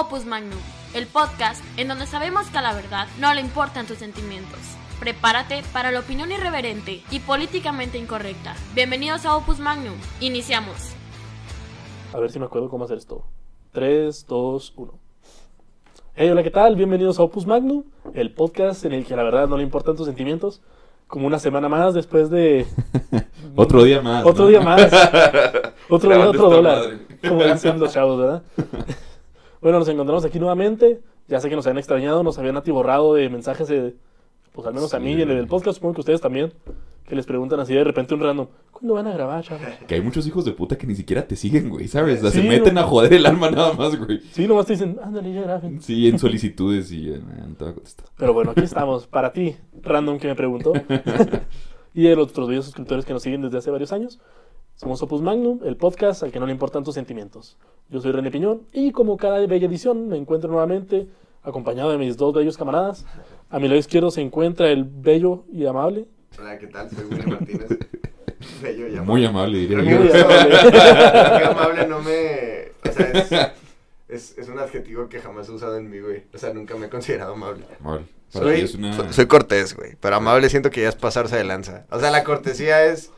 Opus Magnum, el podcast en donde sabemos que a la verdad no le importan tus sentimientos. Prepárate para la opinión irreverente y políticamente incorrecta. Bienvenidos a Opus Magnum. Iniciamos. A ver si me acuerdo cómo hacer esto. 3, 2, 1. Hey, hola, ¿qué tal? Bienvenidos a Opus Magnum, el podcast en el que a la verdad no le importan tus sentimientos. Como una semana más después de. Otro día más. Otro ¿no? día más. Otro día, otro dólar. madre. Como dicen los chavos, ¿verdad? bueno, nos encontramos aquí nuevamente. Ya sé que nos habían extrañado, nos habían atiborrado de mensajes de. Pues al menos a mí y en el del podcast, supongo que ustedes también. Que les preguntan así de repente un random: ¿Cuándo van a grabar, chavos? Que hay muchos hijos de puta que ni siquiera te siguen, güey, ¿sabes? O sea, Sí, se meten no. a joder el alma nada más, güey. Sí, nomás te dicen: Ándale, ya graben. Sí, en solicitudes y a contestar. Pero bueno, aquí estamos. Para ti, random que me preguntó. y de los otros videos suscriptores que nos siguen desde hace varios años. Somos Opus Magnum, el podcast al que no le importan tus sentimientos. Yo soy René Piñón y como cada bella edición me encuentro nuevamente acompañado de mis dos bellos camaradas. A mi lado izquierdo se encuentra el bello y amable. Hola, ¿qué tal? Soy Willy Martínez. Bello y amable. Muy amable, diría yo. Muy amable. no me... O sea, es, es, es un adjetivo que jamás he usado en mí, güey. O sea, nunca me he considerado amable. Una... soy cortés, güey. Pero amable siento que ya es pasarse de lanza. O sea, la cortesía es...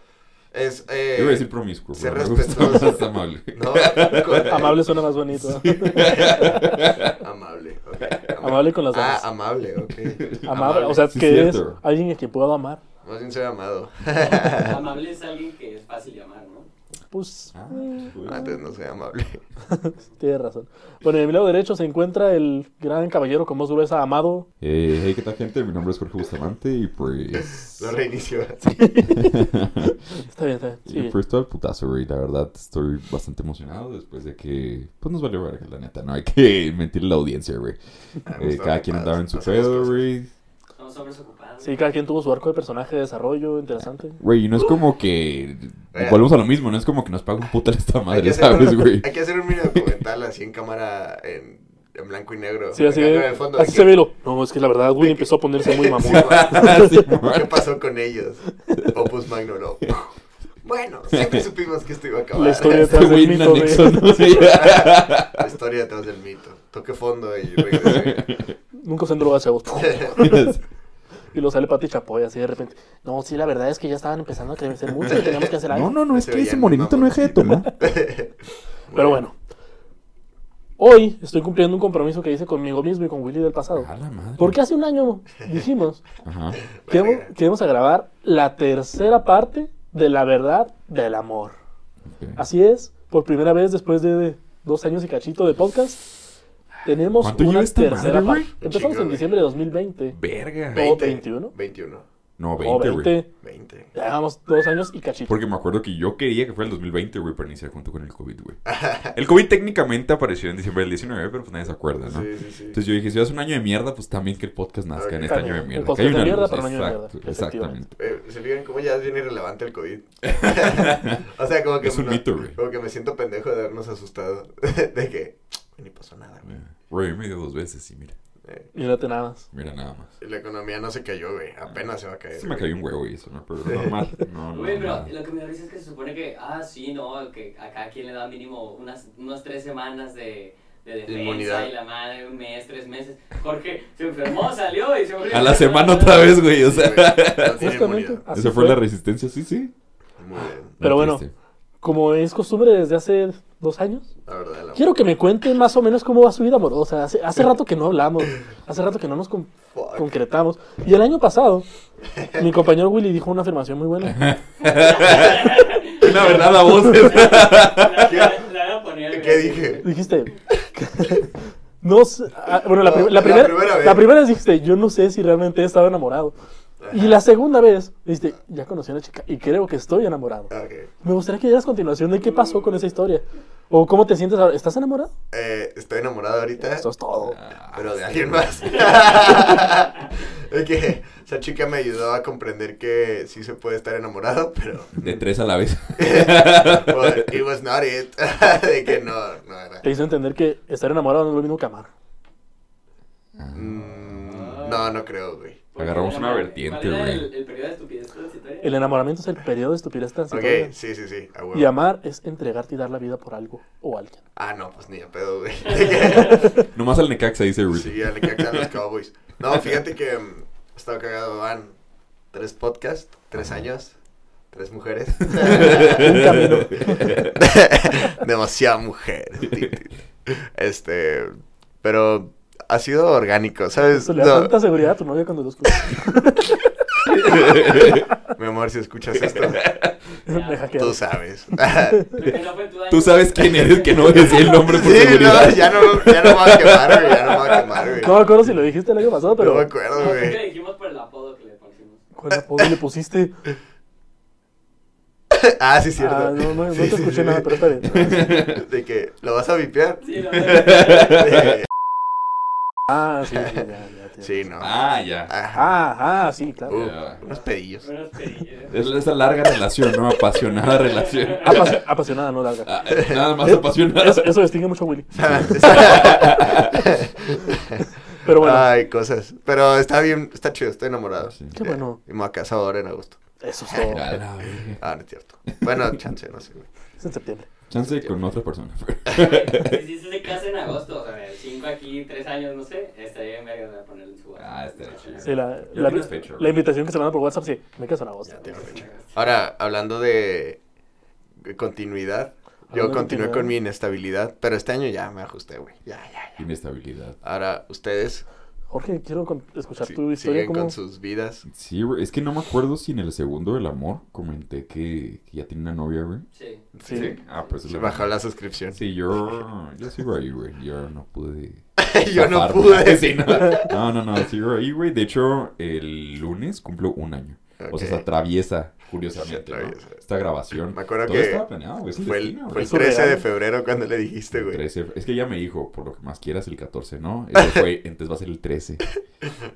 Es... Eh, Yo iba a decir promiscuo, ser respetuoso. más amable. No, Amable suena más bonito. Amable, ok. Amable con las damas. Ah, amable, ok. Amable, o sea, Sí, que es alguien a quien puedo amar. Más bien soy amado. Amable es alguien que es fácil de amar, ¿no? Pues, Ah, eh, pues. Antes no soy amable. tienes razón. Bueno, en mi lado derecho se encuentra el gran caballero con voz gruesa, amado. Eh, hey, ¿qué tal, gente? Mi nombre es Jorge Bustamante y pues... Lo reinicio. Está bien, está bien. Y Sí. pues todo el putazo, güey. La verdad, estoy bastante emocionado después de que... Pues nos valió verga, la neta. No hay que mentirle a la audiencia, güey. Ah, Eh, estamos cada quien andaba en su pedo, güey. Hombres ocupados. Sí, cada quien tuvo su arco de personaje de desarrollo interesante. Güey, y no es como que... Eh. Volvemos a lo mismo, no es como que nos paga un puta esta madre, ¿sabes, güey? hay que hacer un mini documental así en cámara en, en blanco y negro. Sí, así, de- fondo, así de se ve lo. No, es que la verdad, Willy empezó a ponerse muy mamón. Sí, ¿Qué pasó con ellos? Opus Magno no. Bueno, siempre supimos que esto iba a acabar. La historia Este detrás del en mito anexo, de... ¿no? Sí. La historia detrás del mito. Toqué fondo y regresé. Nunca usen drogas, chavos. Y lo sale Pati Chapoy así de repente. No, sí, la verdad es que ya estaban empezando a crecer mucho y teníamos que hacer algo. No, no, no, es que ese morenito no deja de tomar. Pero bueno. Hoy estoy cumpliendo un compromiso que hice conmigo mismo y con Willy del pasado. A la madre. Porque hace un año dijimos Ajá. que íbamos, que íbamos a grabar la tercera parte de la verdad del amor. Así es, por primera vez después de dos años y cachito de podcast, tenemos ¿Cuánto una lleva esta tercera madre, güey? parte. Empezamos Chingo, en güey. diciembre de 2020. Verga. Ve- 21? 21. No, O 20, güey. 20. 20. Ya llevamos dos años y cachito. Porque me acuerdo que yo quería que fuera el 2020, güey, para iniciar junto con el COVID, güey. El COVID técnicamente apareció en diciembre del 19, pero pues nadie se acuerda, ¿no? Sí, sí, sí. Entonces yo dije, si es un año de mierda, pues también que el podcast nazca en este año de mierda. Que hay de una mierda, luz, pero un año de exacto, mierda, Exactamente. Eh, ¿Se fijan cómo ya es bien irrelevante el COVID? o sea, como que... Es un no- mito, güey. Como que me siento pendejo de habernos asustado. de que... Ni pasó nada, güey. Güey, me dio dos veces y mira, Eh, Mírate nada más. mira nada más. y la economía no se cayó, güey. Apenas se va a caer. Se me güey. cayó un huevo y eso, ¿no? Pero normal. No, no, Güey, pero no. lo que me da risa es que se supone que, ah, sí, no, que acá a quien le da mínimo unas, unas tres semanas de, de defensa Inmunidad. y la madre, un mes, tres meses. Jorge se enfermó, salió y se volvió A la semana otra vez, güey, o Sí, sea. güey, no tiene Justamente. inmunidad. Así Esa fue la resistencia, sí, sí. Muy bien. Pero Muy bueno. triste. Como es costumbre desde hace dos años, La verdad, la quiero que me cuenten más o menos cómo va su vida amorosa. Hace, hace rato que no hablamos, hace rato que no nos con- concretamos. Y el año pasado, mi compañero Willy dijo una afirmación muy buena. Una verdad a voces. ¿Qué dije? Dijiste. No sé, ah, bueno, la, No, la la primera, primera vez. la primera vez dijiste, yo no sé si realmente he estado enamorado. Y la segunda vez, dijiste, ya conocí a una chica y creo que estoy enamorado. Me gustaría que dieras continuación de qué pasó con esa historia. O cómo te sientes ahora. ¿Estás enamorado? Eh, estoy enamorado ahorita. Eso es todo. Pero de alguien más. es que esa chica me ayudó a comprender que sí se puede estar enamorado, pero. De tres a la vez. well, it was not it. de que no, no era. Te hizo entender que estar enamorado no es lo mismo que amar. Mm, no, no creo, güey. ¿Por qué Agarramos una vertiente, ¿Cuál era güey. El, el periodo de estupidez historia? El enamoramiento es el periodo de estupidez transitoria. Ok, sí, sí, sí. a huevo. Y amar es entregarte y dar la vida por algo o alguien. Ah, no, pues ni a pedo, güey. Nomás al Necaxa dice Rudy. sí, al que a los Cowboys. No, fíjate que mm, estaba cagado. Van tres podcasts, tres años, tres mujeres. Un camino. Demasiada mujer. Este, pero ha sido orgánico, ¿sabes? Eso le da No, tanta seguridad a tu novia cuando lo escuchas. mi amor, si escuchas esto, Me tú sabes. Tú sabes quién eres, que no voy a decir el nombre por Sí, seguridad. no, ya no, ya no me voy a quemar, güey, ya no me voy a quemar, güey. No me acuerdo si lo dijiste el año pasado, No me pero acuerdo, No, creo que güey. le dijimos por el apodo que le pusimos. ¿cuál apodo le pusiste? Ah, sí, cierto. Ah, no, no, no Sí, te sí, escuché sí. nada, pero está bien. De que, ¿lo vas a vipear? Sí, no, De- Ah, sí, sí, ya, ya. tío. Sí, no. Ah, ya. Ajá. Ah, ah, sí, claro. Uh, Ya. unos pedillos. Buenos pedillos. Es esa larga relación, ¿no? Apasionada relación. Apasio- apasionada, no larga. Ah, eh, nada más Eh, apasionada. Eso, eso distingue mucho a Willy. Pero bueno, Ay, cosas. Pero está bien, está chido, estoy enamorado. Sí. qué bueno. Y me voy a casar ahora en agosto. Eso es todo. Ah, no es cierto. Bueno, chance, no sé, güey. Es en septiembre. Chance con otra persona. Si si se casa en agosto, o sea, 5 aquí, 3 años, no sé, estaría bien verga de ponerlo en su Ah, estaría chido. Sí, la, la, fecha, la invitación que se manda por WhatsApp, sí. Me caso en agosto. Ya tengo fecha. Ahora, hablando de continuidad, yo continué con mi inestabilidad, pero este año ya me ajusté, güey. Ya, ya, ya. Inestabilidad. Ahora, ustedes Jorge, quiero escuchar si- tu historia. siguen ¿cómo? con sus vidas. Sí, güey. Es que no me acuerdo si en el segundo del amor comenté que, que ya tiene una novia, güey. Sí. Sí. Ah, pues Se bajó la suscripción. Sí, yo, yo sigo ahí, güey. Yo no pude. yo no pude. Sí, no. no, no, no, sigo ahí, güey. De hecho, el lunes cumplo un año. O sea, se atraviesa, curiosamente, Se ¿no? atraviesa. Esta grabación. Me acuerdo Todo que estaba planeado, güey. Fue el, destino, fue el güey. Eso 13 de febrero cuando le dijiste, güey. 13. Es que ella me dijo, por lo que más quieras, el 14, ¿no? Eso fue, entonces va a ser el 13.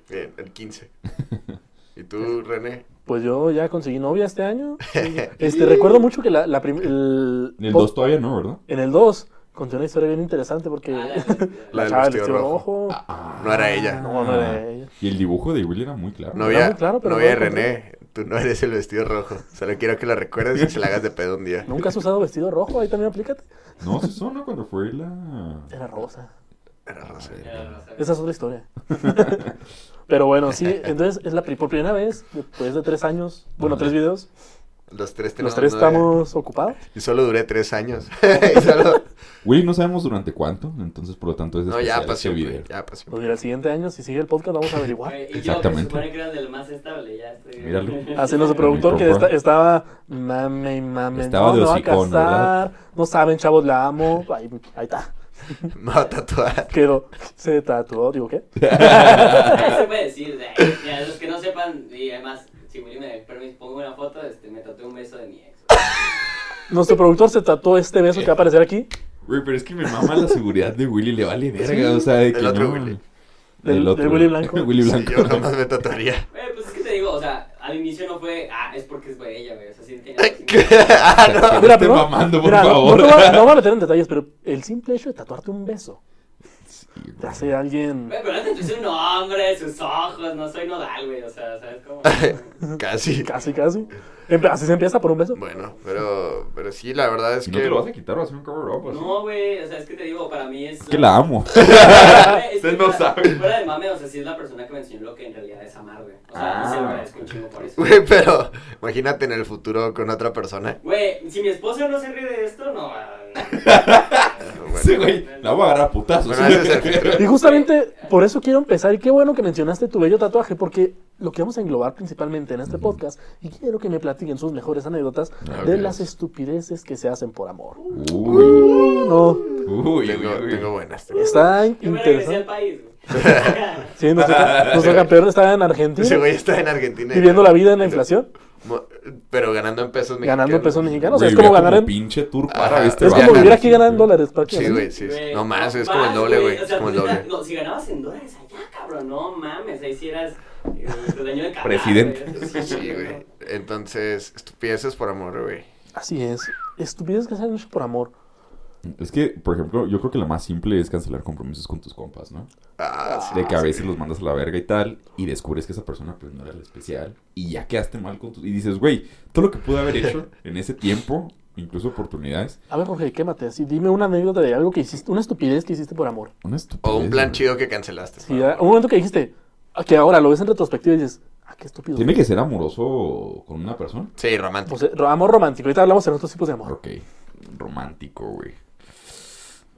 Bien, el 15. ¿Y tú, René? Pues yo ya conseguí novia este año. Este, recuerdo mucho que la, la el, En el pod- 2 todavía no, ¿verdad? en el 2 conté una historia bien interesante porque Ah, La la del chava del vestido rojo. rojo. No era ella. No, no era ella. Y el dibujo de Willy era muy claro. No Era había, muy claro, pero no había René. Tú no eres el vestido rojo. Solo quiero que la recuerdes y se la hagas de pedo un día. Nunca has usado vestido rojo, ahí también aplícate. No, se sonó cuando fue la... Era rosa. Era rosa. Era rosa. Esa es otra historia. Pero bueno, sí, entonces es la pri- por primera vez, después de tres años, bueno, tres videos, Los tres los tenemos tres nueve. estamos ocupados. Y solo duré tres años. Y solo- Willy no sabemos durante cuánto, entonces por lo tanto es No, ya este pasó, video. güey. Ya pasó. Pues mira, el siguiente año, si sigue el podcast, vamos a averiguar. Y yo, que Exactamente. se supone que era el del más estable, ya estoy... Míralo. Así nuestro productor que esta- estaba mame y mame. Estaba no, de me voy a hocicón, casar. No saben, chavos, la amo. Ahí, ahí está. Me voy a tatuar. Quedó. Se tatuó, digo, ¿qué? Eso se puede decir, de, mira, los que no sepan, y además, si Willy me permite, pongo una foto, este, me tatué un beso de mi ex. Nuestro productor se tatuó este beso que va a aparecer aquí. Güey, pero es que me mama la seguridad de Willy, le vale verga, o sea, de que El otro no... Willy. Del- del Willy Blanco. Willy Sí, Blanco. yo jamás me tatuaría. Güey, pues es que te digo, o sea, al inicio no fue, ah, es porque es güey ella, güey, o sea, sí tenía... ah, no. No Mira, pero- mamando, por Mira, no- favor. No, a, no voy a meter en detalles, pero el simple hecho de tatuarte un beso Güey. hace alguien. Güey, pero antes es un hombre, sus ojos, no soy nodal, güey, o sea, ¿sabes cómo? Casi. Casi, casi. Así se empieza por un beso. Bueno, pero, pero sí, la verdad es Si no que... te lo vas a quitar, a hacer un cover up, así. No, güey, o sea, es que te digo, para mí es... Es que la amo. Güey, es Ustedes que no saben. Fuera de mame, o sea, sí es la persona que me enseñó lo que en realidad es amar, güey. O sea, y se lo Ah. agradezco un chingo por eso. Güey, pero imagínate en el futuro con otra persona. Güey, si mi esposa no se ríe de esto, no. ah, Bueno, Sí, güey, la voy a agarrar a putazos. Bueno. Y justamente por eso quiero empezar. Y qué bueno que mencionaste tu bello tatuaje, porque lo que vamos a englobar principalmente en este podcast, y quiero que me platiquen sus mejores anécdotas Ah, de las estupideces que se hacen por amor. Uy, Uh, no, uy, Tengo, uy, uy. tengo buenas. está interesante. país, güey. Sí, nuestro, nuestro campeón está en Argentina, Ese güey está en Argentina. viviendo la vida en la inflación, Pero ganando en pesos mexicanos. ganando en pesos mexicanos. O sea, Güey, es como ganar en, pinche tour Ajá, para este es como vivir aquí sí, ganar en dólares. Sí, güey, sí. sí. Güey, No más, es como el doble, güey. O sea, como el doble. si ganabas en dólares allá, cabrón, no mames, ahí sí eras de Presidente. Sí, güey. Entonces, estupideces por amor, güey. Así es. Estupideces que se han hecho por amor. Es que, por ejemplo, yo creo que la más simple es cancelar compromisos con tus compas, ¿no? Ah, sí. De que a veces los mandas a la verga y tal, y descubres que esa persona pues no era la especial, y ya quedaste mal con tus... Y dices, güey, todo lo que pude haber hecho en ese tiempo, incluso oportunidades, A ver, Jorge, quémate así. Dime una anécdota de algo que hiciste, una estupidez que hiciste por amor. una estupidez. O un plan güey. chido que cancelaste. Sí, un momento que dijiste, que ahora lo ves en retrospectiva y dices, ah, qué estúpido. ¿Tiene que ser amoroso con una persona? Sí, romántico. Sea, ro- amor romántico. Ahorita hablamos de otros tipos de amor. Ok, romántico, güey.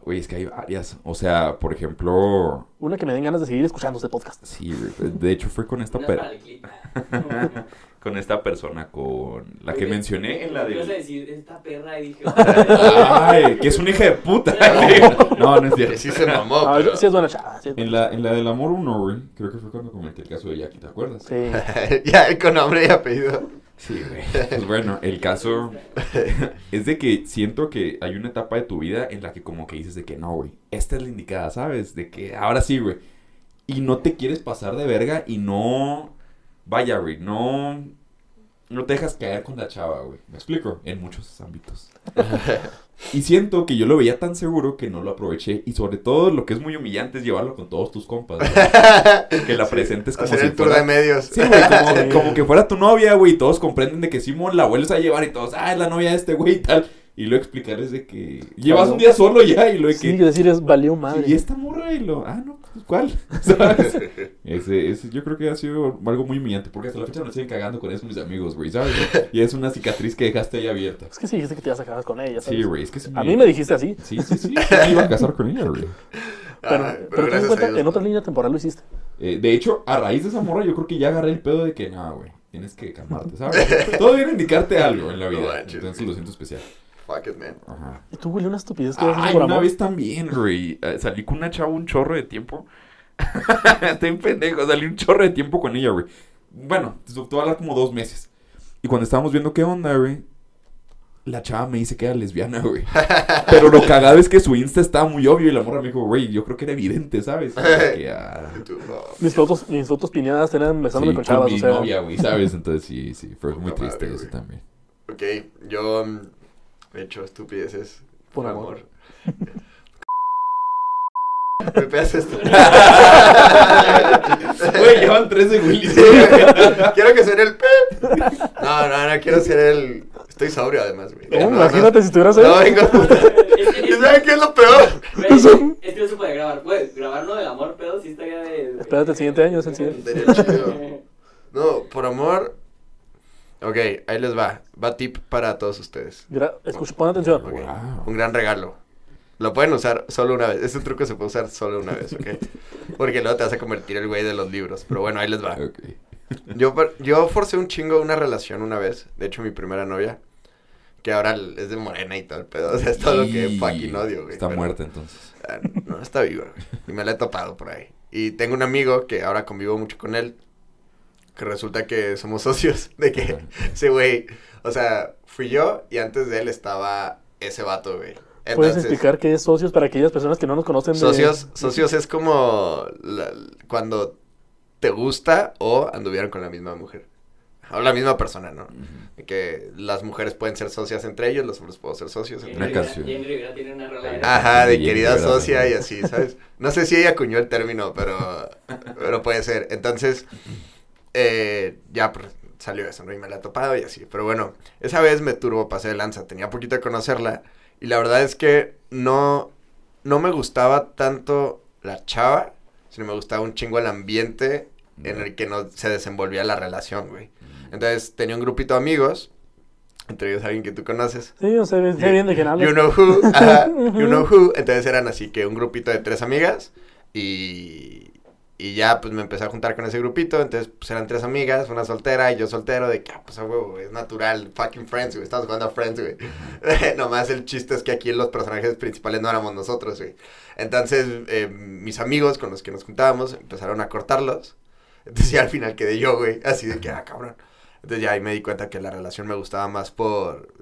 Güey, es que hay varias. O sea, por ejemplo, Una que me den ganas de seguir escuchando este podcast. sí, güey, de hecho fue con esta, Una con esta persona, con la que mencioné en la Ibas a de... decir esta perra y dije. Ay, que es una hija de puta. No, no es cierto. sí se mamó, Ah, pero... sí es buena chava. sí En la, en la del amor 1, güey, creo que fue cuando comenté el caso de Jackie, ¿te acuerdas? Sí. ya, con nombre y apellido. Sí, güey. Pues bueno, el caso es de que siento que hay una etapa de tu vida en la que como que dices de que no, güey, esta es la indicada, ¿sabes? De que ahora sí, güey. Y no te quieres pasar de verga y no... Vaya, güey, no... No te dejas caer con la chava, güey. ¿Me explico? En muchos ámbitos. Y siento que yo lo veía tan seguro que no lo aproveché. Y sobre todo lo que es muy humillante es llevarlo con todos tus compas. güey. Que la presentes como Hacer si el tour fuera- de medios. Sí, güey, como, Sí. como que fuera tu novia, güey, y todos comprenden de que Simón la vuelves a llevar y todos, ah, es la novia de este güey y tal. Y luego explicarles de que llevas un día solo ya y lo de Sí, que... que decir es valió madre. Y esta morra y lo, ah, no, ¿cuál? ¿Sabes? Ese, ese yo creo que ha sido algo muy humillante porque hasta la fecha me siguen cagando con eso mis amigos, güey, ¿sabes? Y es una cicatriz que dejaste ahí abierta. Es que sí dijiste que te ibas a casar con ella. ¿sabes? Sí, güey, es que se A mí me dijiste así. Sí, sí, sí, yo me iba a casar con ella, güey. Pero, Ay, pero cuenta, en otra línea temporal lo hiciste. Eh, de hecho, a raíz de esa morra, yo creo que ya agarré el pedo de que, no, güey, tienes que calmarte, ¿sabes? Todo viene a indicarte algo en la vida. Entonces lo siento especial. Fuck it, man. Ajá. Y tú, güey, una estupidez que haces Ay, por una amor. vez también, güey. eh, Salí con una chava un chorro de tiempo. Estoy un pendejo. Salí un chorro de tiempo con ella, güey. Bueno, te a hablar como dos meses. Y cuando estábamos viendo qué onda, güey, la chava me dice que era lesbiana, güey. Pero lo cagado es que su Insta estaba muy obvio y la morra me dijo, güey, yo creo que era evidente, ¿sabes? Que, ah. Mis fotos, mis fotos piñadas eran besándome sí, con chavas. mi o sea, novia, güey, ¿sabes? Entonces sí, sí, fue muy triste madre, eso güey. también. Ok, yo he hecho estupideces Por amor. Me pegas esto. Güey, llevan 13 Willy. Sí, quiero que sea el pep. No, no, no quiero ser el. Estoy sobrio además, güey. No, No, imagínate no. si estuvieras ahí. No, venga, puta. ¿Y saben qué es lo peor? Güey, Es que no se puede grabar. Güey, grabar no del amor, pedo, sí estaría de. Espérate, el siguiente año es el siguiente. No, por amor. Ok, ahí les va. Va tip para todos ustedes. Gra- Escucha, pon atención. Ok, Wow. Un gran regalo. Lo pueden usar solo una vez. Este truco se puede usar solo una vez, ¿ok? Porque luego te vas a convertir el güey de los libros. Pero bueno, ahí les va. Yo, yo forcé un chingo una relación una vez. De hecho, mi primera novia. Que ahora es de morena y todo el pedo. O sea, es todo lo que fucking odio, güey. Está pero- muerta entonces. Ah, No, está viva, güey. Y me la he topado por ahí. Y tengo un amigo que ahora convivo mucho con él. Que resulta que somos socios. De que ese güey. O sea, fui yo y antes de él estaba ese vato, güey. ¿Puedes explicar qué es socios para aquellas personas que no nos conocen? de- Socios, socios es como la- cuando te gusta o anduvieron con la misma mujer. O la misma persona, ¿no? De Que las mujeres pueden ser socias entre ellos, los hombres pueden ser socios entre Una ellos. tiene una rola. Ajá, de querida socia y así, ¿sabes? No sé si ella acuñó el término, pero, pero puede ser. Entonces, eh, ya pues, salió eso, ¿no? Y me la he topado y así. Pero bueno, esa vez me turbo, pasé de lanza. Tenía poquito de conocerla. Y la verdad es que no, no me gustaba tanto la chava, sino me gustaba un chingo el ambiente en el que no se desenvolvía la relación, güey. Entonces, tenía un grupito de amigos, entre ellos alguien que tú conoces. Sí, yo sé, sé bien de quién hablas. You know who, ajá, you know who. Entonces eran así que un grupito de tres amigas y, y ya pues me empecé a juntar con ese grupito. Entonces pues eran tres amigas, una soltera y yo soltero de que, ah, pues huevo, es natural, fucking Friends, güey. Estamos jugando a Friends, güey. Nomás el chiste es que aquí los personajes principales no éramos nosotros, güey. Entonces eh, mis amigos con los que nos juntábamos empezaron a cortarlos. Entonces ya al final quedé yo, güey, así de que, ah, cabrón. Entonces ya ahí me di cuenta que la relación me gustaba más por,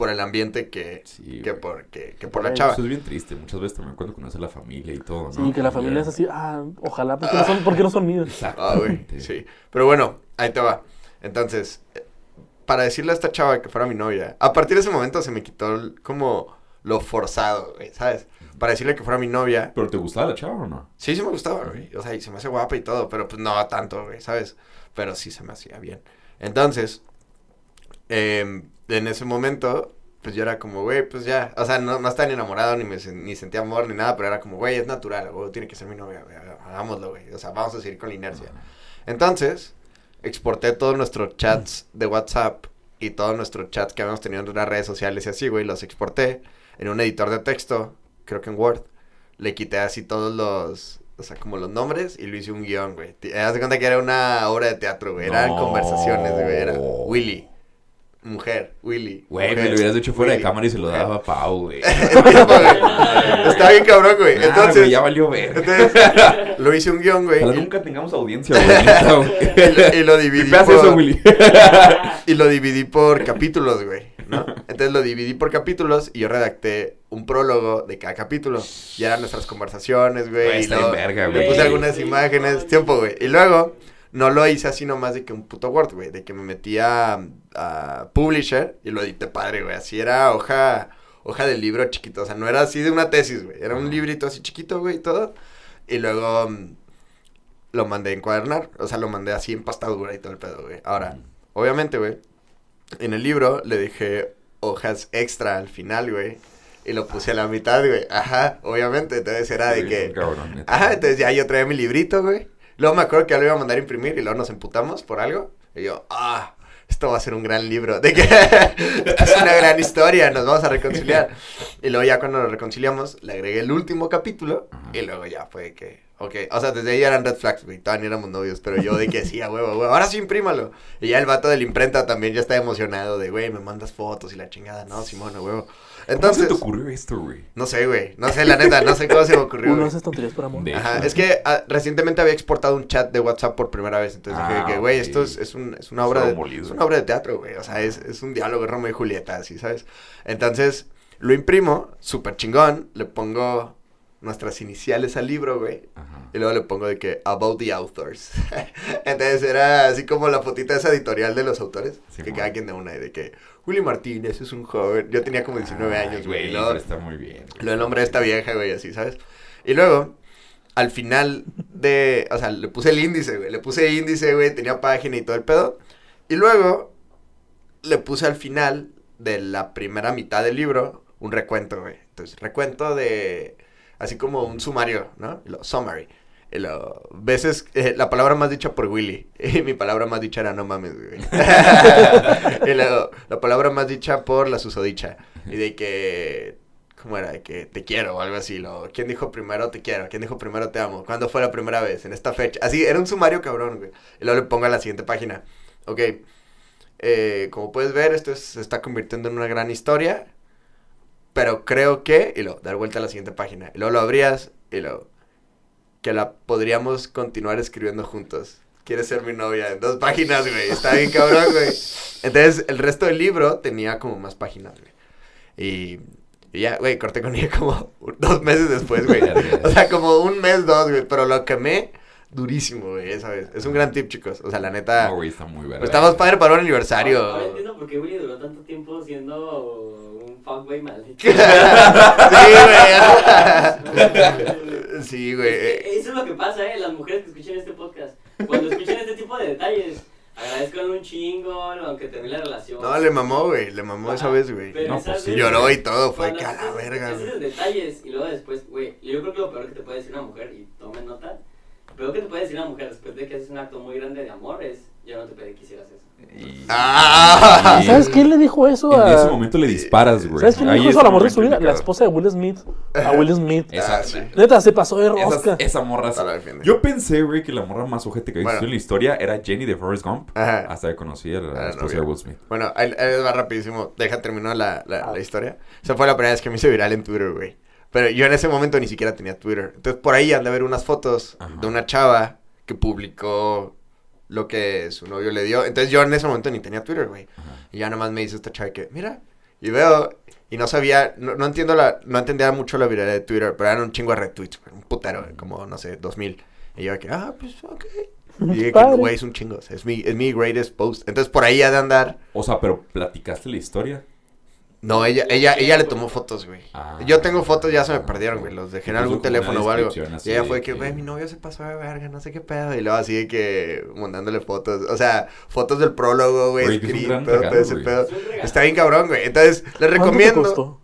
por el ambiente que, Sí, que, por, que, que por la chava. Eso es bien triste. Muchas veces también cuando conoces la familia y todo, ¿no? Sí, que la familia es así, ah, ojalá, ¿por qué no son, por qué no son míos? Ah, güey, Exactamente. sí. Pero bueno, ahí te va. Entonces, eh, para decirle a esta chava que fuera mi novia, a partir de ese momento se me quitó el- como lo forzado, güey, ¿sabes? Para decirle que fuera mi novia. ¿Pero te gustaba la chava o no? Sí, sí me gustaba, güey. O sea, y se me hace guapa y todo, pero pues no tanto, güey, ¿sabes? Pero sí se me hacía bien. Entonces, em, en ese momento, pues yo era como, güey, pues ya. O sea, no, no estaba ni enamorado, ni, me, ni sentía amor, ni nada, pero era como, güey, es natural, güey, tiene que ser mi novia, güey, hagámoslo, güey. O sea, vamos a seguir con la inercia. Entonces, exporté todos nuestros chats de WhatsApp y todos nuestros chats que habíamos tenido en las redes sociales y así, güey, los exporté en un editor de texto, creo que en Word. Le quité así todos los, o sea, como los nombres y lo hice un guion, güey. Te das cuenta que era una obra de teatro, güey. Eran No. conversaciones, güey. Era Willy, mujer, Willy. Güey, me lo hubieras hecho fuera de cámara y se lo mujer. daba a Pau, güey. Está bien cabrón, güey. Nah, Entonces, güey, ya valió ver. entonces, lo hice un guion, güey. Y- nunca tengamos audiencia, güey. y, lo- y lo dividí Vipeas por... eso, Willy. Y lo dividí por capítulos, güey, ¿no? Entonces lo dividí por capítulos y yo redacté un prólogo de cada capítulo. Y eran nuestras conversaciones, güey. Güey, y está luego verga, Le güey. puse algunas imágenes, tiempo, güey. Y luego no lo hice así nomás de que un puto Word, güey. De que me metí a, Publisher y lo edité padre, güey. Así era hoja, hoja de libro chiquito. O sea, no era así de una tesis, güey. Era un librito así chiquito, güey, y todo. Y luego mm, lo mandé a encuadernar. O sea, lo mandé así en pasta dura y todo el pedo, güey. Ahora, obviamente, güey, en el libro le dejé hojas extra al final, güey. Y lo puse a la mitad, güey. Ajá, obviamente. Entonces era de que... cabrón. Ajá, entonces ya yo traía mi librito, güey. Luego me acuerdo que ya lo iba a mandar a imprimir y luego nos emputamos por algo. Y yo, ah, esto va a ser un gran libro. De que es una gran historia, nos vamos a reconciliar. Y luego ya cuando nos reconciliamos, le agregué el último capítulo y luego ya fue que, ok. O sea, desde ahí eran red flags, güey. Todavía ni éramos novios, pero yo de que sí, a huevo, huevo. Ahora sí, imprímalo. Y ya el vato de la imprenta también ya está emocionado de, güey, me mandas fotos y la chingada. No, Simón, a huevo. ¿Cómo Entonces, se te ocurrió esto, güey? no sé, güey. No sé, la neta, no sé cómo se me ocurrió. Uno güey. hace tonterías por amor. De- Ajá, es que ah, recientemente había exportado un chat de WhatsApp por primera vez, entonces dije Ah, que, güey, esto es, es, un- es una obra de, molido. es una obra de teatro, güey, o sea, es, es un diálogo, es Romeo y Julieta, así, ¿sabes? Entonces, lo imprimo, súper chingón, le pongo nuestras iniciales al libro, güey, Ajá. y luego le pongo de que, about the authors. entonces era así como la fotita esa editorial de los autores, Sí, que cada quien de una, y de que, Willy Martínez es un joven, yo tenía como 19 Ay, años, güey, güey. luego- pero está muy bien. lo del nombre de esta vieja, güey, así, ¿sabes? Y luego, al final de, o sea, le puse el índice, güey, le puse índice, güey, tenía página y todo el pedo. Y luego, le puse al final de la primera mitad del libro un recuento, güey. Entonces, recuento de, así como un sumario, ¿no? Lo, summary. Lo, veces, eh, la palabra más dicha por Willy. Y mi palabra más dicha era no mames, güey. y luego, la palabra más dicha por la susodicha. Y de que, ¿cómo era? De que te quiero o algo así. Lo, ¿Quién dijo primero te quiero? ¿Quién dijo primero te amo? ¿Cuándo fue la primera vez? En esta fecha. Así, era un sumario cabrón, güey. Y luego le pongo a la siguiente página. Ok. Eh, como puedes ver, esto es- se está convirtiendo en una gran historia. Pero creo que, y luego dar vuelta a la siguiente página. Y luego lo abrías y luego que la podríamos continuar escribiendo juntos. Quieres ser mi novia en dos páginas, güey. Está bien cabrón, güey. Entonces, el resto del libro tenía como más páginas, güey. Y, y ya, güey, corté con ella como dos meses después, güey. O sea, como un mes, dos, güey. Pero lo quemé durísimo, güey, esa vez. Es un gran tip, chicos. O sea, la neta. No, güey, está muy pues estamos padre para un aniversario. ahora entiendo por qué Willy duró tanto tiempo siendo un fuckboy maldito. sí, güey. sí, güey. Eso es lo que pasa, eh, las mujeres que escuchan este podcast. Cuando escuchan este tipo de detalles, agradezcan un chingo, aunque termine la relación. No, le mamó, güey. Le mamó esa Ajá, vez, güey. pero No, pues sí, Lloró y todo. Fue que a la verga, esos detalles y luego después, güey, yo creo que lo peor que te puede decir una mujer, y tomen nota, peor que te puede decir una mujer después de que haces un acto muy grande de amor es, ya no te pedí que hicieras eso. Y- Ah. ¿Sabes quién le dijo eso En a.? ese momento le disparas, güey. ¿Sabes quién le dijo es eso al amor de su vida? La esposa de Will Smith. A Will Smith. Esa, Ah. Neta, se pasó de rosca. esa, esa morra. Defender. Yo pensé, güey, que la morra más ojete que Bueno. existió en la historia era Jenny de Forrest Gump. Ajá. Hasta que conocí a la Ah, esposa no, de Will Smith. Bueno, ahí, va rapidísimo. Deja terminar la, la, Ah. la historia. Esa fue la primera vez que me hice viral en Twitter, güey. Pero yo en ese momento ni siquiera tenía Twitter. Entonces por ahí anda a ver unas fotos Ajá. de una chava que publicó lo que su novio le dio. Entonces yo en ese momento ni tenía Twitter, güey. Y ya nomás me dice esta chava que, mira, y veo, y no sabía, no, no entiendo la, no entendía mucho la viralidad de Twitter, pero eran un chingo de retweets, güey, un putero, güey, como, no sé, dos mil. Y yo que, ah, pues, ok. Y dije que, güey, es un chingo, es mi, es mi greatest post. Entonces por ahí ha de andar. O sea, pero platicaste la historia. No, ella, ella, ella le tomó fotos, güey. Ah. Yo tengo fotos, ya se me perdieron, güey. Los dejé en algún teléfono o algo. Y ella de fue que, que- güey, mi novio se pasó de verga, no sé qué pedo. Y luego así de que mandándole fotos. O sea, fotos del prólogo, güey, Güey, que es un script, gran pedo, todo ese pedo. Está bien cabrón, güey. Entonces, les ¿Cuánto te recomiendo. costó?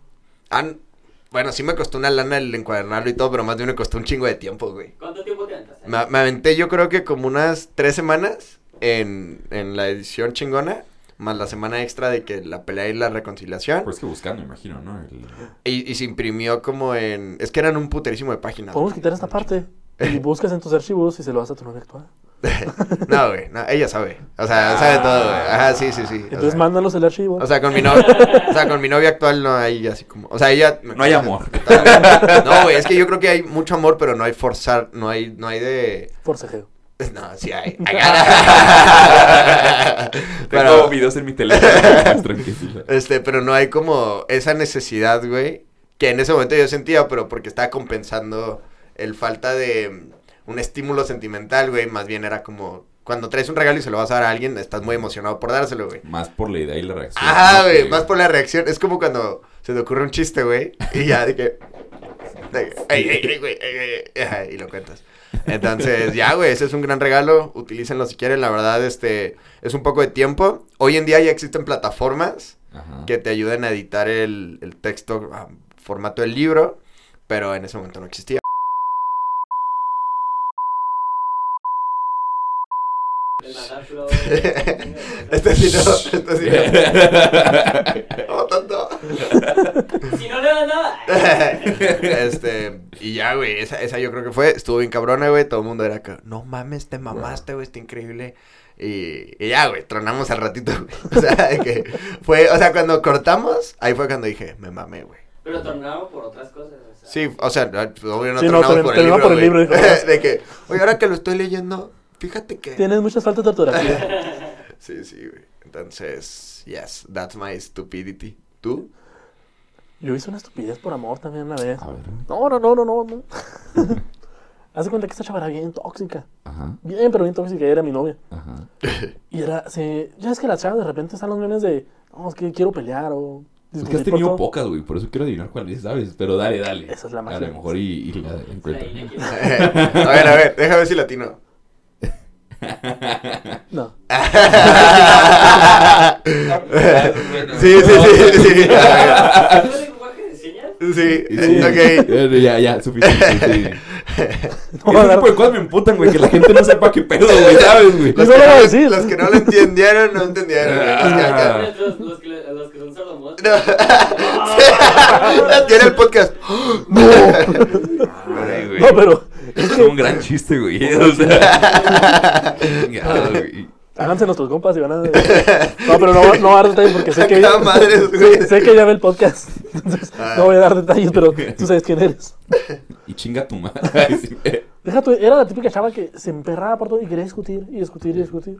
Bueno, sí me costó una lana el encuadernarlo y todo, pero más bien me costó un chingo de tiempo, güey. ¿Cuánto tiempo te aventaste? Me, me aventé yo creo que como unas tres semanas en, en la edición chingona, más la semana extra de que la pelea y la reconciliación. Pues que buscando, imagino, ¿no? El- Y, y se imprimió como en... Es que eran un puterísimo de páginas. Podemos quitar esta parte. Y buscas en tus archivos y se lo vas a tu novia actual. no, güey, no, ella sabe. O sea, sabe todo, güey. Ajá, sí, sí, sí. O Entonces sea, mándanos el archivo. o sea, con mi novia, o sea, con mi novia actual no hay así como, o sea, ella No hay amor. No, güey, es que yo creo que hay mucho amor, pero no hay forzar, no hay no hay de Forcejeo. No, sí hay. Tengo pero videos en mi teléfono. este, pero no hay como esa necesidad, güey, que en ese momento yo sentía, pero porque estaba compensando el falta de mm, un estímulo sentimental, güey, más bien era como cuando traes un regalo y se lo vas a dar a alguien, estás muy emocionado por dárselo, güey. Más por la idea y la reacción. Ajá, güey, Que- más por la reacción. Es como cuando se te ocurre un chiste, güey, y ya de que... de que, ey, ey, ey, güey, ey, ey, y lo cuentas. Entonces, ya, güey, ese es un gran regalo. Utilícenlo si quieren. La verdad, este, es un poco de tiempo. Hoy en día ya existen plataformas Ajá. que te ayuden a editar el, el texto a formato del libro, pero en ese momento no existía. El mandar flores. Este sí no, este sí no. Oh, tonto. Si no le dan nada. este, y ya, güey, esa, esa yo creo que fue, estuvo bien cabrona, güey, todo el mundo era que, no mames, te mamaste, güey, está increíble. Y, y ya, güey, tronamos al ratito, güey. O sea, de que fue, o sea, cuando cortamos, ahí fue cuando dije, me mamé, güey. Pero tornamos por otras cosas. o sea. Sí, o sea, no, obvio no Sí, no, tronamos termin- por el libro, por el libro, de que, oye, ahora que lo estoy leyendo, fíjate que... Tienes muchas faltas de ortografía. Sí, sí, güey. Entonces, yes, that's my stupidity. ¿Tú? Yo hice una estupidez por amor también una vez. A ver. No, no, no, no, no. no. Haz de cuenta que esta chava era bien tóxica. Ajá. Bien, pero bien tóxica. Era mi novia. Ajá. Y era, se, ya es que las chavas de repente están los memes de, no, es que quiero pelear o Es que has tenido pocas, güey. Por eso quiero adivinar cuál es, ¿sabes? Pero dale, dale. Esa es la A magia. lo mejor y, y la encuentro. Le quiero- a ver, a ver, déjame ver si latino. No. sí, sí, sí, sí. Sí, Sí. ok. Ya, Ya, ya, suficiente. Sí. No, Ese tipo de cosas me emputan, güey. Que la gente no sepa qué pedo, güey, ¿sabes, güey? Los no que lo voy a no, decir. los que no lo entendieron, no entendieron. güey. Los que Ah. Los, que, los que son sordomudos. Tiene el podcast. Ay, güey. no, pero Es un gran chiste, güey. O sea. Chingado, güey. háganse nuestros compas y van a... No, pero no, no voy a dar detalles porque sé que ella, madres, güey. sé que ella ve el podcast. Entonces, Ah. no voy a dar detalles, pero tú sabes quién eres. Y chinga tu madre. Deja tú, era la típica chava que se emperraba por todo y quería discutir y discutir y discutir.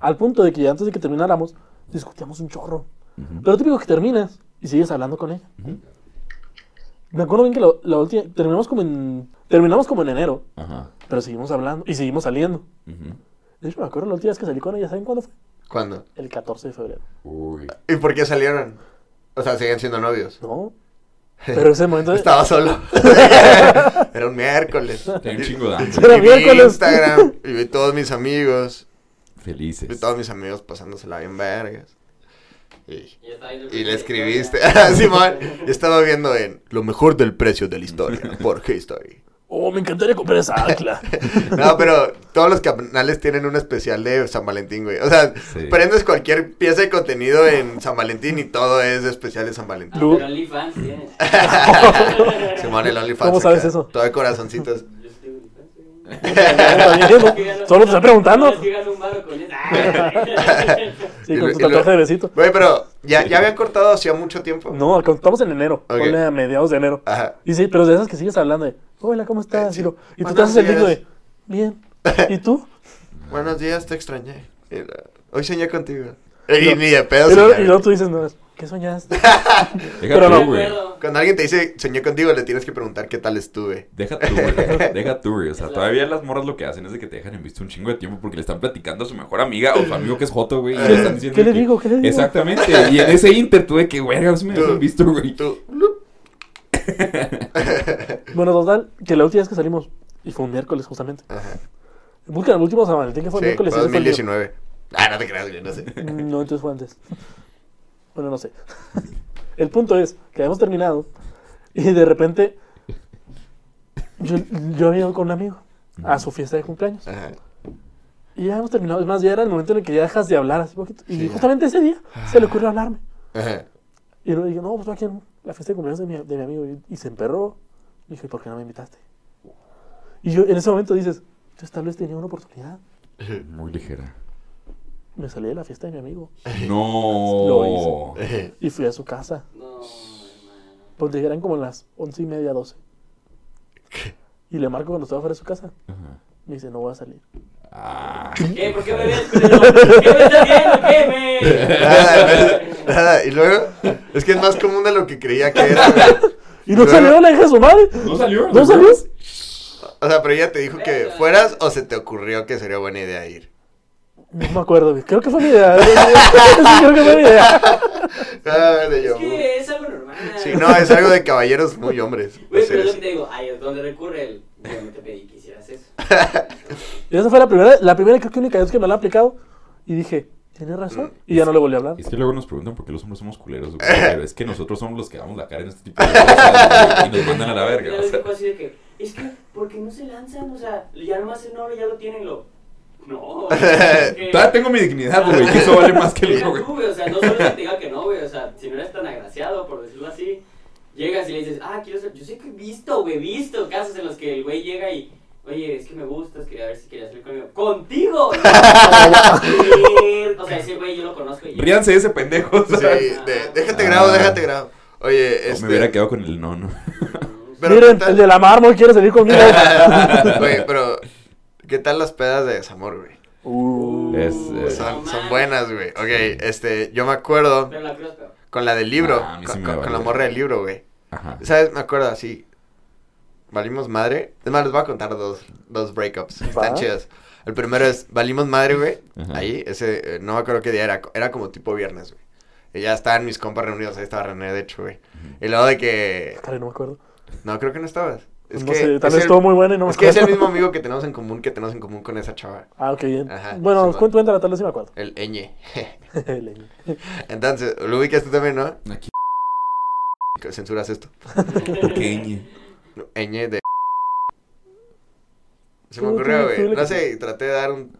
Al punto de que antes de que termináramos, discutíamos un chorro. Pero típico que terminas y sigues hablando con ella. Me acuerdo bien que lo- la última, terminamos como en, terminamos como en enero, Ajá. pero seguimos hablando y seguimos saliendo. De hecho, me acuerdo la última vez que salí con ella, ¿saben cuándo fue? ¿Cuándo? El 14 de febrero. Uy. ¿Y por qué salieron? O sea, siguen siendo novios. No. Pero ese momento... Estaba solo. Era un miércoles. Tenía un chingo de hambre. Era Y vi miércoles. Instagram y vi todos mis amigos. Vi Felices. todos mis amigos pasándosela bien vergas. Y, le escribiste. Simón, yo estaba viendo en Lo mejor del precio de la historia por History. Oh, me encantaría comprar esa ancla. No, pero todos los canales tienen un especial de San Valentín, güey. O sea, Sí. prendes cualquier pieza de contenido en San Valentín y todo es especial de San Valentín. Ah, pero OnlyFans tiene. Simón, el OnlyFans. ¿Cómo sabes acá, eso? Todo de corazoncitos. Solo te estoy preguntando. Sí, con tu tatuaje de besito. Güey, pero ¿ya, ya habían cortado hacía mucho tiempo. No, estamos en enero. Ok. Ponle a mediados de enero. Ajá. Y sí, pero de esas que sigues hablando de, hola, ¿cómo estás? Eh, sí. Y, tú te haces el digno de, bien. ¿Y tú? Buenos días, te extrañé. Hoy soñé contigo. Y ni de pedo. Y luego, soñé. y luego tú dices, no, es, ¿qué soñaste? Deja Pero tú, no. güey. Cuando alguien te dice, soñé contigo, le tienes que preguntar qué tal estuve. Deja tú, güey. Deja tú, güey. O sea, todavía las morras lo que hacen es de que te dejan en visto un chingo de tiempo porque le están platicando a su mejor amiga o su amigo que es Joto, güey. Y le están diciendo ¿Qué le que- digo? ¿Qué le digo? Exactamente. Y en ese inter tuve que, güey, se me Tú- dejan visto, güey. Tú, Bueno, total, que la última vez que salimos, y fue un miércoles justamente. Ajá. Busca el último San Valentín que fue Sí, miércoles. fue ese fue el mío. 2019. Ah, no te creas, güey, no sé. No, entonces fue antes. Bueno, no sé. El punto es que habíamos terminado y de repente yo, yo había ido con un amigo a su fiesta de cumpleaños. Ajá. Y ya habíamos terminado. Es más, ya era el momento en el que ya dejas de hablar así poquito. Y Sí, justamente ese día se le ocurrió hablarme. Ajá. Y luego dije, no, pues aquí en la fiesta de cumpleaños de mi, de mi amigo. Y, y se emperró. Y dije, ¿por qué no me invitaste? Y yo en ese momento dices, entonces tal vez tenía una oportunidad. Muy ligera. Me salí de la fiesta de mi amigo. No. Ajá. Y fui a su casa. No, hermano. Pues eran como las once y media, doce. Y le marco cuando estaba fuera de su casa. Ajá. Me dice, no voy a salir. Ah. ¿Qué? ¿Por qué me ves? ¿Qué me estás viendo? ¿Qué me? Nada, nada. Y luego, es que es más común de lo que creía que era, güey. Y no Luego- salió la hija de su madre. ¿No salió? ¿No salió? O sea, pero ella te dijo que fueras o se te ocurrió que sería buena idea ir. No me acuerdo, güey. Creo que fue mi idea. Sí, creo que fue mi idea. Ah, Es yo. que es algo normal. Sí, no, es algo de caballeros muy hombres. Güey, pero es lo que te digo, ahí es donde recurre el. Yo no te pedí que hicieras eso. Y esa fue la primera, la primera y creo que única vez que me la han aplicado. Y dije, tienes razón. Y ya no le volví a hablar. Es que luego nos preguntan por qué los hombres somos culeros. Pero es que nosotros somos los que damos la cara en este tipo de cosas y nos mandan a la verga. O sea, dijo así de que, es que, ¿por qué no se lanzan? O sea, ya nomás el nombre ya lo tienen, lo. No, es que- todavía tengo mi dignidad, güey. Que eso vale más que el güey. güey, O sea, no solo que te diga que no, güey. O sea, si no eres tan agraciado, por decirlo así, llegas y le dices, ah, quiero ser. Yo sé que he visto, güey, visto casos en los que el güey llega y. Oye, es que me gustas, quería ver si querías salir conmigo. ¡Contigo! No, o sea, ese güey yo lo conozco y. Ríanse ese pendejo. Sí, déjate grabo, déjate grabo. Oye, este. Me hubiera quedado con el no, no. pero Miren, ¿qué tal- el de la mármol quiere salir conmigo. Oye, pero. ¿Qué tal las pedas de desamor, güey? Uh, Es, Son, son buenas, güey. Ok, este, yo me acuerdo con la del libro. Ah, sí con, con- la morra del libro, güey. Ajá. ¿Sabes? Me acuerdo así. Valimos madre. Es más, les voy a contar dos, dos breakups. Están chidas. El primero es Valimos madre, güey. Ajá. Ahí, ese, eh, no me acuerdo qué día era. Era como tipo viernes, güey. Y ya estaban mis compas reunidos. Ahí estaba René, de hecho, güey. Y luego de que. no me acuerdo. No, creo que no estabas. Es no que sé, tal vez el- estuvo muy buena y no me Es que es el mismo amigo que tenemos en común que tenemos en común con esa chava. Ah, ok, bien. Ajá, bueno, sí, cuenta, cuéntala, tal vez sí me acuerdo. El ñ. Leña. Entonces, lo ubicas tú también, ¿no? Aquí. Censuras esto. Pequeño. ñ de. Se me ocurrió, güey. No sé, traté de dar un.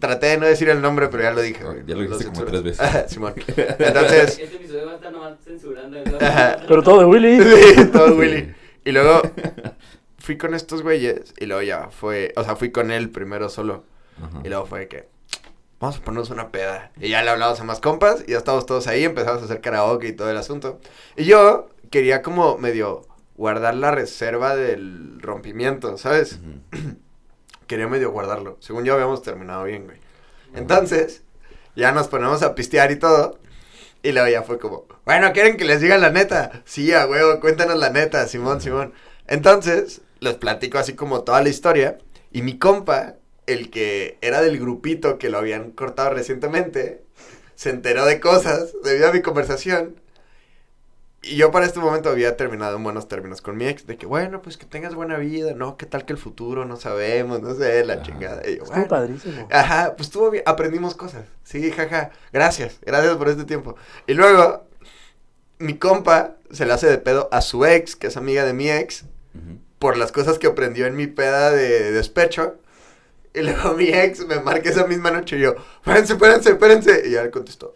Traté de no decir el nombre, pero ya lo dije, güey. Ya lo dijiste como tres veces. Simón. Entonces. Este episodio va a estar nomás censurando. Pero todo de Willy. Sí, todo Willy. Y luego fui con estos güeyes y luego ya fue, o sea, fui con él primero solo Ajá. y luego fue que vamos a ponernos una peda. Y ya le hablamos a más compas y ya estábamos todos ahí, empezamos a hacer karaoke y todo el asunto. Y yo quería como medio guardar la reserva del rompimiento, ¿sabes? Quería medio guardarlo. Según yo habíamos terminado bien, güey. Entonces, ya nos ponemos a pistear y todo. Y luego ya fue como, bueno, ¿quieren que les diga la neta? Sí, a huevo, cuéntanos la neta, Simón, Simón. Entonces, les platico así como toda la historia. Y mi compa, el que era del grupito que lo habían cortado recientemente, se enteró de cosas debido a mi conversación. Y yo para este momento había terminado en buenos términos con mi ex, de que bueno, pues que tengas buena vida, no, qué tal que el futuro, no sabemos, no sé, la Ajá. chingada. Y yo, Estuvo bueno, padrísimo. Ajá, pues estuvo bien, aprendimos cosas. Sí, jaja, gracias, gracias por este tiempo. Y luego, mi compa se le hace de pedo a su ex, que es amiga de mi ex, por las cosas que aprendió en mi peda de despecho. Y luego mi ex me marca esa misma noche y yo, espérense, espérense, espérense. Y ya le contestó, "Mm,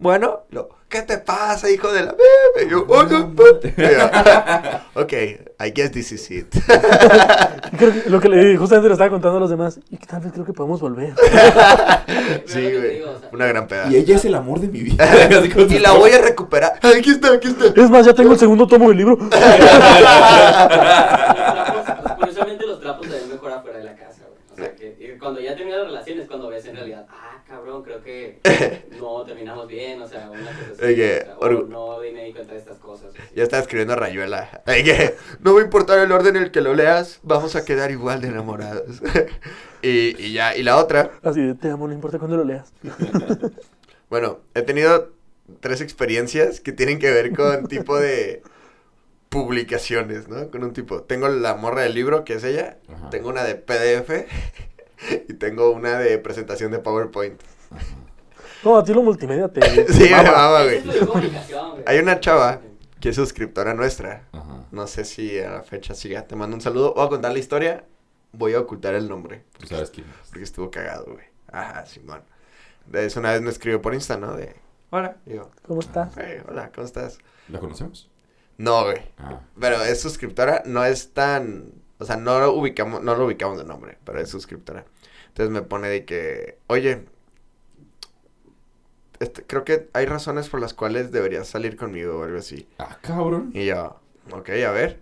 bueno, lo, ¿qué te pasa, hijo de la bebé? Yo, "Oh, no, no". Y yo, ok, I guess this is it. Creo que lo que le justamente le estaba contando a los demás. Y que tal vez creo que podemos volver. sí, lo güey, digo, o sea, una gran peda. Y ella es el amor de mi vida. Y la voy a recuperar. Aquí está, aquí está. Es más, ya tengo el segundo tomo del libro. Los trapos, curiosamente los trapos se ven mejor afuera de la casa, güey. O sea, que cuando ya terminas relaciones, cuando ves en realidad, ah, cabrón, creo que no terminamos bien, o sea, una cosa así. Oye, o sea, o orgu- no me di cuenta de estas cosas. así. Ya estaba escribiendo Rayuela. Ay, que, no va a importar el orden en el que lo leas, vamos a quedar igual de enamorados. y, y ya, y la otra, Así de, te amo, no importa cuándo lo leas. bueno, he tenido tres experiencias que tienen que ver con tipo de publicaciones, ¿no? Con un tipo. Tengo la morra del libro, que es ella. Ajá. Tengo una de PDF. Y tengo una de presentación de PowerPoint. No, a ti lo multimedia te. Sí, me mama. güey. de comunicación, güey. Hay una chava que es suscriptora nuestra. Ajá. No sé si a la fecha siga. Te mando un saludo. Voy a contar la historia. Voy a ocultar el nombre. Tú sabes quién es. Porque estuvo cagado, güey. Ajá, Simón. De eso una vez me escribió por Insta, ¿no? De, hola. Yo, ¿Cómo estás? "Hey, hola, ¿cómo estás? ¿La conocemos? No, güey. Ah. Pero es suscriptora, no es tan... O sea, no lo ubicamos, no lo ubicamos de nombre, pero es suscriptora. Entonces me pone de que, oye, este, creo que hay razones por las cuales deberías salir conmigo o algo así. Ah, cabrón. Y yo, ok, a ver.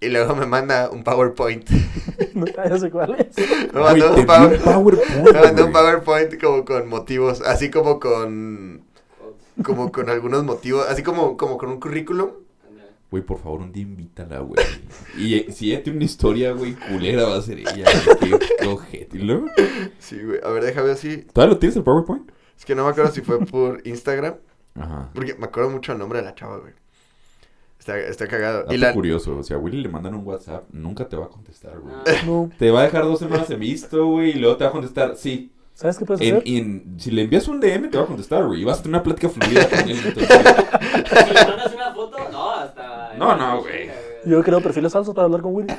Y luego me manda un PowerPoint. No, ya sé cuál es. me mandó un, power- PowerPoint, me mandó un. PowerPoint como con motivos, así como con... Como con algunos motivos, así como, como con un currículum. Güey, por favor, un día invítala, güey. Y eh, si ella tiene una historia, güey, culera va a ser ella. güey. Qué, ojete. ¿Y luego? Sí, güey. A ver, déjame ver si... ¿Todavía lo tienes el PowerPoint? Es que no me acuerdo si fue por Instagram. Ajá. Porque me acuerdo mucho el nombre de la chava, güey. Está, está cagado. Dato Y la... curioso, o sea, a Willy le mandan un WhatsApp, nunca te va a contestar, güey. Ah, No. Te va a dejar dos semanas en visto, güey, y luego te va a contestar, sí. ¿Sabes qué puedes En, hacer? en- si le envías un DM, te va a contestar, güey, y vas a tener una plática fluida con él, entonces... Si le mandas una foto, no, No, no, güey. Yo creo perfiles falsos para hablar con Willy.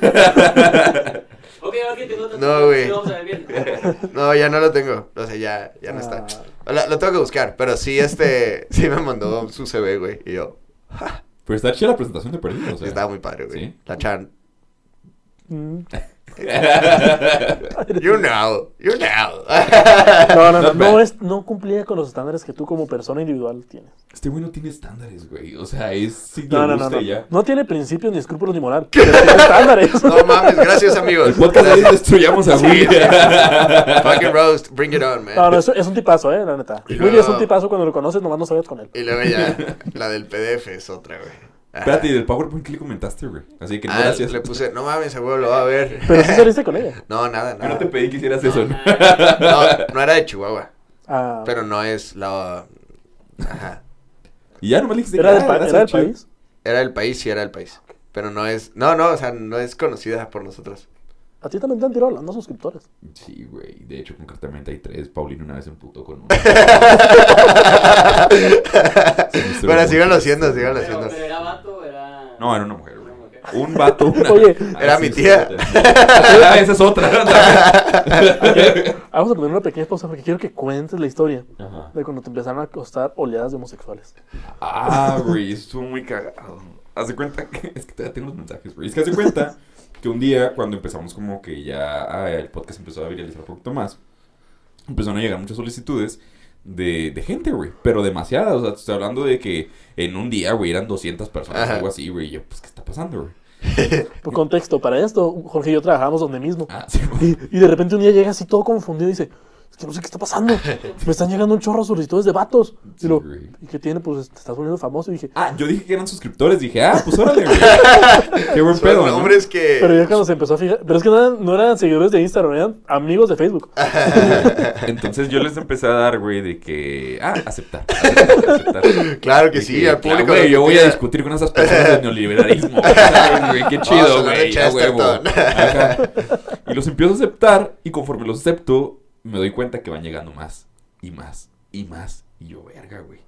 Ok, ok, tengo otro. No, güey. No, ya no lo tengo. O sea, ya, ya no está. Ah, Lo, lo tengo que buscar, pero sí, este... Sí me mandó su CV, güey. Y yo... Pero está chida la presentación de perdido, o sea. Estaba muy padre, güey. ¿Sí? La Chan. mm. You know. You know. No, no, no, no, es, no cumplía con los estándares que tú como persona individual tienes. Este güey no tiene estándares, güey. O sea, es si No, no, no, no. ya. No tiene principios, ni escrúpulos, ni moral. Pero tiene estándares. no mames, gracias, amigos. El podcast hoy destruyamos a. Willy. Fucking roast. Bring it on, man. No, no, es, es un tipazo, eh, la neta. Y Willy es un luego- tipazo cuando lo conoces, nomás no sabes con él. Y luego ya... La del PDF es otra, güey. Espérate, ¿y del PowerPoint qué le comentaste, güey? Así que no, Ah, gracias. le puse... No mames, ese huevo lo va a ver. Pero sí saliste con ella. No, nada, Yo nada. no te pedí que hicieras eso, ¿no? No, no era de Chihuahua. Ah, Pero no es la... Ajá. Y ya nomás le dijiste ¿Era, que, del, ah, gracias, ¿Era del país? Era del país, sí era del país. Pero no es... No, no, o sea, no es conocida por nosotros. A ti también te han tirado hablando suscriptores. Sí, güey. De hecho, concretamente hay tres. Paulino una vez en puto con uno. Pero síganlo haciendo, síganlo Pero, haciendo. pero era vato, o era. No, era una mujer, güey. Una mujer. Un vato, una... Oye, Era mi tía. Ah, esa es otra. Vamos a poner una pequeña pausa porque quiero que cuentes la historia Ajá. de cuando te empezaron a acostar oleadas de homosexuales. Ah, güey, estuvo muy cagado. Haz de cuenta que. Es que todavía tengo los mensajes, güey. Es que haz de cuenta que un día, cuando empezamos, como que ya ah, el podcast empezó a viralizar un poquito más, empezaron a llegar muchas solicitudes de, de gente, güey. Pero demasiadas. O sea, te estoy hablando de que en un día, güey, eran 200 personas, Ajá. algo así, güey. Y yo, pues, ¿qué está pasando, güey? Por contexto, para esto, Jorge y yo trabajamos donde mismo. Ah, sí, güey. Y, y de repente un día llega así todo confundido y dice, es que no sé qué está pasando. Me están llegando un chorro de solicitudes de vatos. Y, lo, güey. ¿y qué tiene? Pues te estás volviendo famoso. Y dije, Ah, yo dije que eran suscriptores. Dije, ah, pues órale, güey. Qué buen Son pedo, que... pero ya cuando se empezó a fijar, pero es que no eran, no eran seguidores de Instagram, eran amigos de Facebook. Entonces yo les empecé a dar, güey, de que. Ah, aceptar. aceptar, aceptar. Claro que De sí, al claro, público... güey, yo que voy a discutir con esas personas del neoliberalismo. ¿sabes, güey? Qué chido, güey. Ajá. Y los empiezo a aceptar. Y conforme los acepto, me doy cuenta que van llegando más. Y más. Y más. Y yo, verga, güey.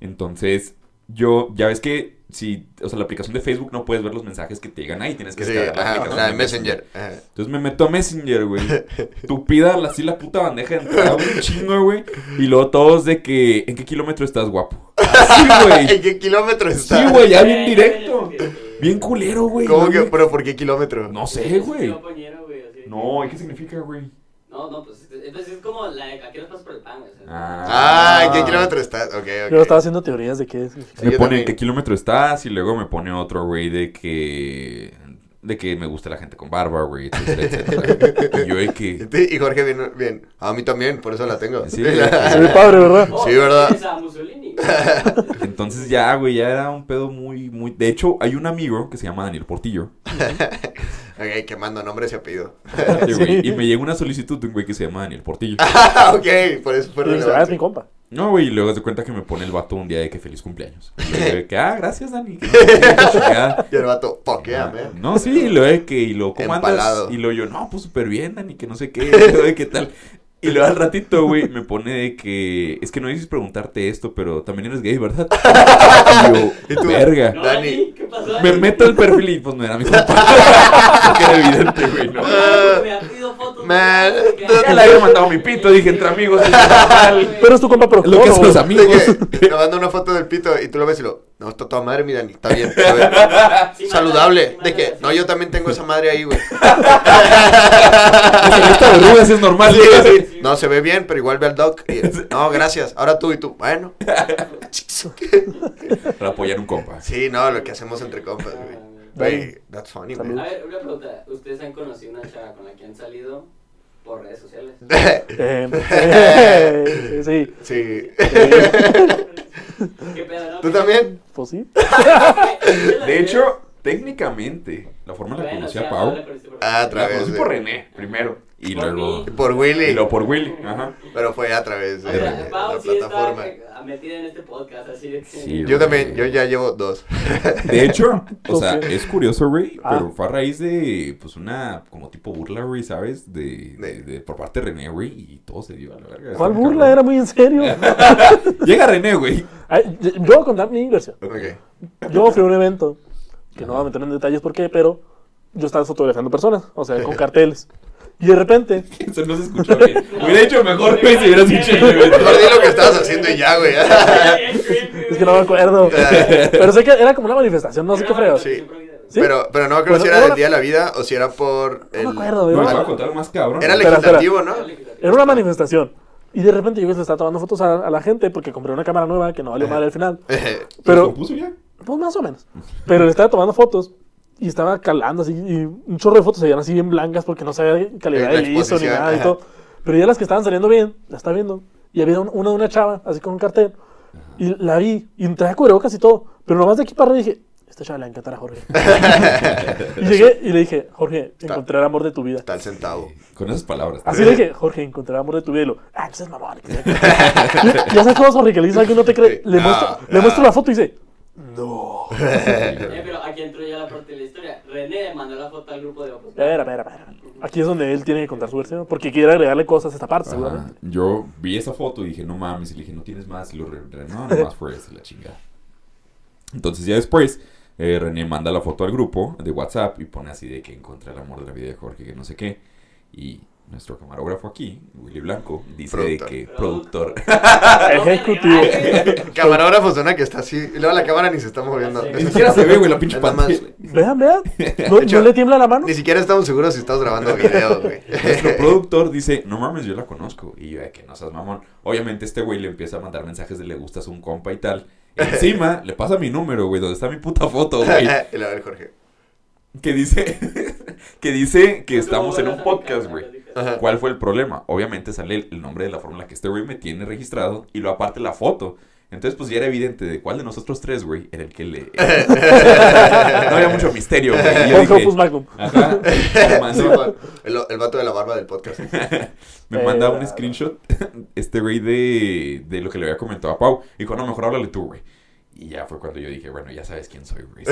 Entonces, yo, ya ves que si, o sea, la aplicación de Facebook no puedes ver los mensajes que te llegan ahí, tienes que Sí, descargar la ajá, aplicación la de Messenger. Ajá. entonces me meto a Messenger, güey. Tupida así la puta bandeja de entrada, un chingo, güey. Y luego todos de que, ¿en qué kilómetro estás, guapo? ¿En güey. qué kilómetro está? Sí, güey, ya bien Eh, directo. eh, eh, Bien culero, güey. ¿Cómo ¿no, que? güey? ¿Pero por qué kilómetro? No sé, güey. No, ¿y qué significa, güey? No, no, pues entonces es como la de aquí nos pasas por el pan, güey. o sea. Ah, ¿en qué kilómetro estás? Ok, ok. Yo estaba haciendo teorías de qué. Sí, me pone también. en qué kilómetro estás y luego me pone otro, güey, de que... de que me gusta la gente con barba, güey, etcétera, etcétera. Y yo de que... Y Jorge, bien, bien. A mí también, por eso la tengo. Sí. Se ve padre, ¿verdad? Oh, Sí, ¿verdad? Entonces ya, güey, ya era un pedo muy, muy... De hecho, hay un amigo que se llama Daniel Portillo. ok, quemando nombres y apellido. Sí, güey. Y me llega una solicitud de un güey que se llama Daniel Portillo. ok, por eso fue ah, es mi compa. No, güey, y luego se cuenta que me pone el vato un día de que feliz cumpleaños. Y luego de que, ah, gracias, Dani. que no. Y el vato, Ah, pokeame. No, sí, y luego de que, y luego, ¿cómo andas? Y luego yo, no, pues súper bien, Dani, que no sé qué, y luego de qué tal. Y luego al ratito, güey, me pone de que, es que no dices preguntarte esto, pero también eres gay, ¿verdad? Y yo, ¿Y tú? verga. No, Dani. ¿qué pasó? Me meto al perfil y pues no era mi compa. Porque era evidente, güey, ¿no? Me ha pedido fotos. Man. Ya le había mandado mi pito, dije, entre amigos, es normal. Pero es tu compa Lo que hacen los amigos. Me manda una foto del pito y tú lo ves y lo, no, está toda madre, mi Dani, está bien. ver. Sí, Saludable. De que, no, yo también tengo esa madre ahí, güey. Esta es normal. Sí, ¿no? sí. No, se ve bien, pero igual ve al doc. Y, no, gracias. Ahora tú y tú. Bueno. Para apoyar un compa. Sí, no, lo que hacemos entre compas, güey. Güey, that's funny. A ver, una pregunta. ¿Ustedes han conocido una chava con la que han salido por redes sociales? Eh, eh, sí, Sí. ¿Qué pedo, no? ¿Tú también? pues sí. De hecho, técnicamente, la forma en la que conocí sí, a Pau, Ah, a la través conocí de... por René primero. Y Por luego. mí. Por Y Willy. luego por Willy. Ajá. Pero fue a través de, de Pau la sí está plataforma. metida en este podcast, así de que... Sí, Yo también, yo ya llevo dos. De hecho, o sea, Ok. es curioso, güey, Ah. pero fue a raíz de, pues, una, como tipo burla, güey, ¿sabes? De, de, de- por parte de René, güey, y todo se dio a la verga. ¿Cuál Está burla? cabrón. Era muy en serio. Llega René, güey. Ay, yo yo voy a contar mi versión. Ok. Yo fui a un evento, que no voy a meter en detalles por qué, pero yo estaba fotografiando personas, o sea, con carteles. Y de repente, Eso no se escucha bien. Hubiera hecho mejor, güey, si hubieras dicho el evento. Mejor di lo que estabas haciendo y ya, güey. es que no me acuerdo. Pero sé que era como una manifestación, no sé qué freo. Sí. ¿Sí? Pero, pero no Bueno, si era era del Día de la Vida o si era por... No el- me acuerdo, güey. No, voy a contar más cabrón. Era Espera, legislativo, ¿no? Era una manifestación. Y de repente yo les estaba tomando fotos a, a la gente porque compré una cámara nueva que no valió madre al final. ¿Se Pero, compuso ya? Pues más o menos. Pero le estaba tomando fotos y estaba calando así. Y un chorro de fotos se veían así bien blancas porque no sabía calidad La de ISO ni nada y ajá. todo. Pero ya las que estaban saliendo bien, las estaba viendo. Y había un- una de una chava, así con un cartel. Y la vi, y traía cubrebocas y todo. Pero nomás de aquí para arriba dije, esta chava le va a encantar a Jorge. y llegué y le dije, Jorge, encontré el amor de tu vida. Está el centavo. Con esas palabras. Así le dije, Jorge, encontré el amor de tu vida. Y lo, ah, no seas mamón. que sea- ya sabes cómo es Jorge, que le dice a alguien no te cree. Le, No, muestro, le no. muestro la foto y dice, no. Eh, pero aquí entró ya la parte de la historia. René mandó la foto al grupo de Opus. Espera, espera, espera. Aquí es donde él tiene que contar su versión. Porque quiere agregarle cosas a esta parte, Ajá. seguramente. Yo vi esa foto y dije, no mames, y le dije, no tienes más, y lo re- re- no, nomás fue esa la chingada. Entonces ya después, eh, René manda la foto al grupo de WhatsApp y pone así de que encontré el amor de la vida de Jorge, que no sé qué. Y nuestro camarógrafo aquí, Willy Blanco, dice Productor. que productor. Ejecutivo. Camarógrafo suena que está así. Y luego la cámara ni se está moviendo. Sí. Ni siquiera se ve, güey, la pinche pantalla. Vean, vean. ¿No, hecho, ¿no le tiembla la mano? Ni siquiera estamos seguros si estamos grabando videos, güey. Nuestro productor dice, no mames, yo la conozco. Y yo, de que no seas mamón. Obviamente este güey le empieza a mandar mensajes de le gustas a un compa y tal. Encima, le pasa mi número, güey, donde está mi puta foto, güey. y la ver, Jorge. Que dice, que dice que estamos en un podcast, güey. Ajá. ¿Cuál fue el problema? Obviamente sale el, el nombre de la fórmula que este güey me tiene registrado y lo aparte la foto. Entonces, pues ya era evidente de cuál de nosotros tres, güey, era el que le... no había mucho misterio, güey. Y yo dije, Magnum. Ajá. Mandó, el, el vato de la barba del podcast. me manda Eh, un screenshot este güey de, de lo que le había comentado a Pau. Dijo, no, mejor háblale tú, güey. Y ya fue cuando yo dije, bueno, ya sabes quién soy, güey.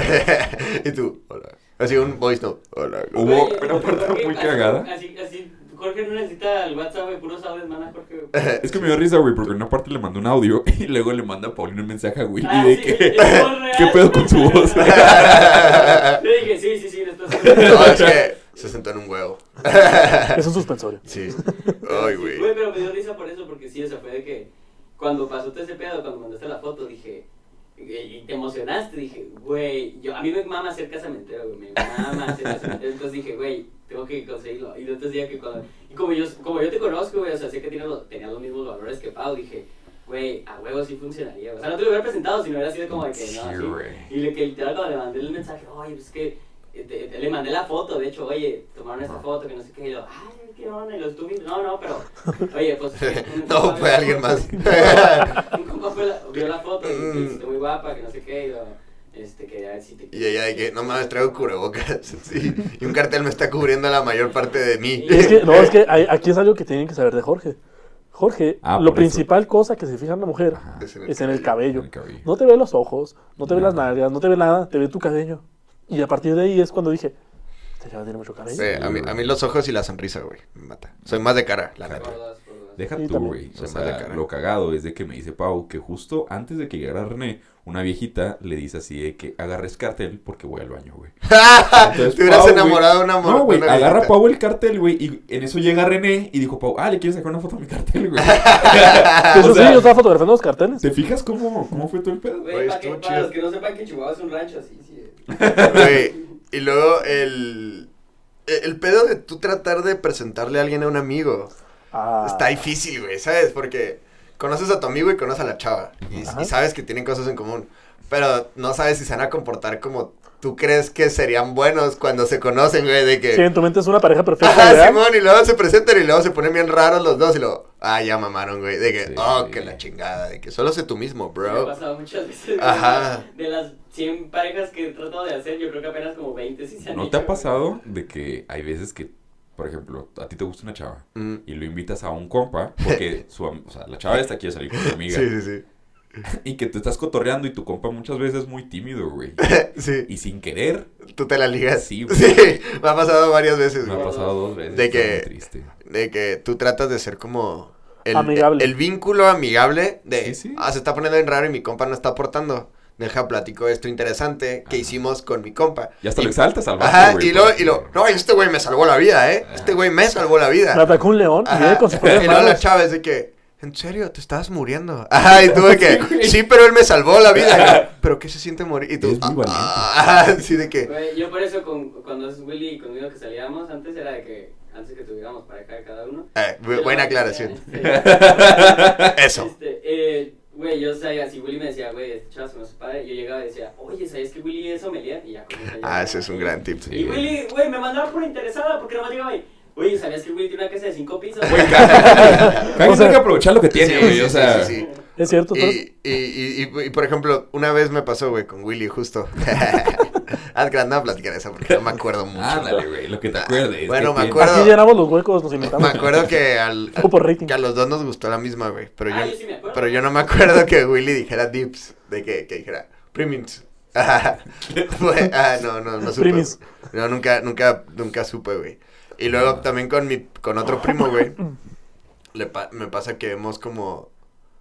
y tú, hola. Así un voice note. Hola. Hubo una parte muy cagada. Así, así, Jorge no necesita el WhatsApp, güey, puros audios, manda Jorge. güey. Es que me dio risa, güey, porque en una parte le mandó un audio y luego le manda a Paulina un mensaje a Willy Ah, de sí, que... ¿Qué pedo con su voz? Yo dije, sí, sí, sí, no estás No, es que se sentó en un huevo. Es un suspensorio. Sí. Ay, güey. Güey, pero me dio risa por eso, porque sí, o sea, fue de que cuando pasó todo ese pedo, cuando mandaste la foto, dije, y te emocionaste, dije, güey, yo, a mí me mama hacer casamentero, güey, me mama hacer casamentero, entonces dije, güey, tengo que conseguirlo, y entonces ya que cuando, y como yo, como yo te conozco, güey, o sea, sé que tienes los, tenías los mismos valores que Pau, dije, güey, a huevo sí funcionaría, o sea, no te lo hubiera presentado, sino hubiera sido como de que, no, Sí, así, y le que literal cuando le mandé el mensaje, oye, pues es que eh, te- te- le mandé la foto, de hecho, oye, tomaron esta foto, que no sé qué, y yo, ay, qué onda, y los tú, no, no, pero, oye, pues... No, fue alguien más. Un fue la- vio la foto y Mm. me dice, muy guapa, que no sé qué, y yo, este, que a ver si te... Y ella de que, no mames, traigo cubrebocas. Sí. Y un cartel me está cubriendo la mayor parte de mí. Es que, no, es que hay- aquí es algo que tienen que saber de Jorge. Jorge, Ah, lo por eso. principal cosa que se fija en la mujer Ajá. Es en el es en el cabello. En el cabello. No te ve los ojos, no te ve No. las nalgas, no te ve nada, te ve tu cabello. Y a partir de ahí es cuando dije, este chava tiene mucho cabello. Sí, a, mí, a mí los ojos y la sonrisa, güey, me mata. Soy más de cara, la neta. Deja Sí, tú, güey. O sea, lo cagado es de que me dice Pau que justo antes de que llegara René, una viejita le dice así de que agarres cartel porque voy al baño, güey. Entonces, Te hubieras Pau, enamorado de una güey- No, güey, agarra viejita. Pau el cartel, güey, y en eso llega René y dijo Pau, ah, ¿le quieres sacar una foto a mi cartel, güey? De hecho, o sea, sí, yo estaba fotografiando los carteles. ¿Te fijas cómo, cómo fue todo el pedo? Güey, para, que- para los que no sepan que Chihuahua es un rancho así, sí. Güey, y luego el... El pedo de tú tratar de presentarle a alguien a un amigo. Ah, Está difícil, güey, ¿sabes? Porque conoces a tu amigo y conoces a la chava. Y, y sabes que tienen cosas en común. Pero no sabes si se van a comportar como tú crees que serían buenos cuando se conocen, güey. De que. Sí, en tu mente es una pareja perfecta. Ideal. Simón, y luego se presentan y luego se ponen bien raros los dos y luego, ah, ya mamaron, güey. De que, Sí. oh, que la chingada, de que solo sé tú mismo, Me ha bro. pasado muchas veces. Ajá. De las 100 parejas que he tratado de hacer, yo creo que apenas como 20 sí se han ¿No hecho, te ha güey. pasado de que hay veces que, por ejemplo, a ti te gusta una chava Mm, y lo invitas a un compa porque su, am- o sea, la chava esta quiere salir con su amiga Sí, sí, sí. y que te estás cotorreando y tu compa muchas veces es muy tímido, güey. Sí, Y sin querer, tú te la ligas. Sí, güey. Sí, me ha pasado varias veces, me ha pasado dos veces. De que- muy triste. De que tú tratas de ser como... El, Amigable. El vínculo amigable de... Sí, sí. Ah, se está poniendo bien raro y mi compa no está aportando. Deja, platico esto interesante que Ajá. hicimos con mi compa. Y hasta Y- lo exaltas al Ajá, y luego, y lo, no, este güey me salvó la vida, ¿eh? Este güey me salvó la vida. Me atacó un león y Ajá. con propias Y luego la es de que, ¿en serio? ¿Te estabas muriendo? Ajá, y tú de que, sí, pero él me salvó la vida. ¿Pero qué se siente morir? Y tú, Es muy "Ah, valiente". ah", así de que, yo por eso con, cuando es Willy y conmigo que salíamos antes era de que antes que tuviéramos pareja de cada uno. eh, bu- buena aclaración. Este, Eso. este, eh, güey, yo sabía, si Willy me decía, güey, este chaval se padre, yo llegaba y decía, oye, ¿sabías que Willy es sommelier? Y ya ya- Ah, ese es un gran tip. Sí. Y Willy, güey, me mandaba por interesada porque nomás llegaba y, oye, ¿sabías que Willy tiene una casa de cinco pisos? Güey, cada O sea- que aprovechar lo que tiene, güey. sí, o sea, sí, sí. Es cierto, y, y, y, y, por ejemplo, una vez me pasó, güey, con Willy, justo. Haz que andaba a platicar esa porque no me acuerdo mucho. ándale, güey, lo que te acuerdes. Bueno, me acuerdo- Aquí llenamos los huecos, nos Me inventamos. acuerdo que, al, Fue por rating. que a los dos nos gustó la misma, güey. Pero yo, Ah, yo sí me acuerdo. pero yo no me acuerdo que Willy dijera dips. De que, que dijera premiums. Fue- ah, no, no, no supe. Primis. No, nunca, nunca, nunca supe, güey. Y luego también con mi, con otro primo, güey. le pa- me pasa que hemos como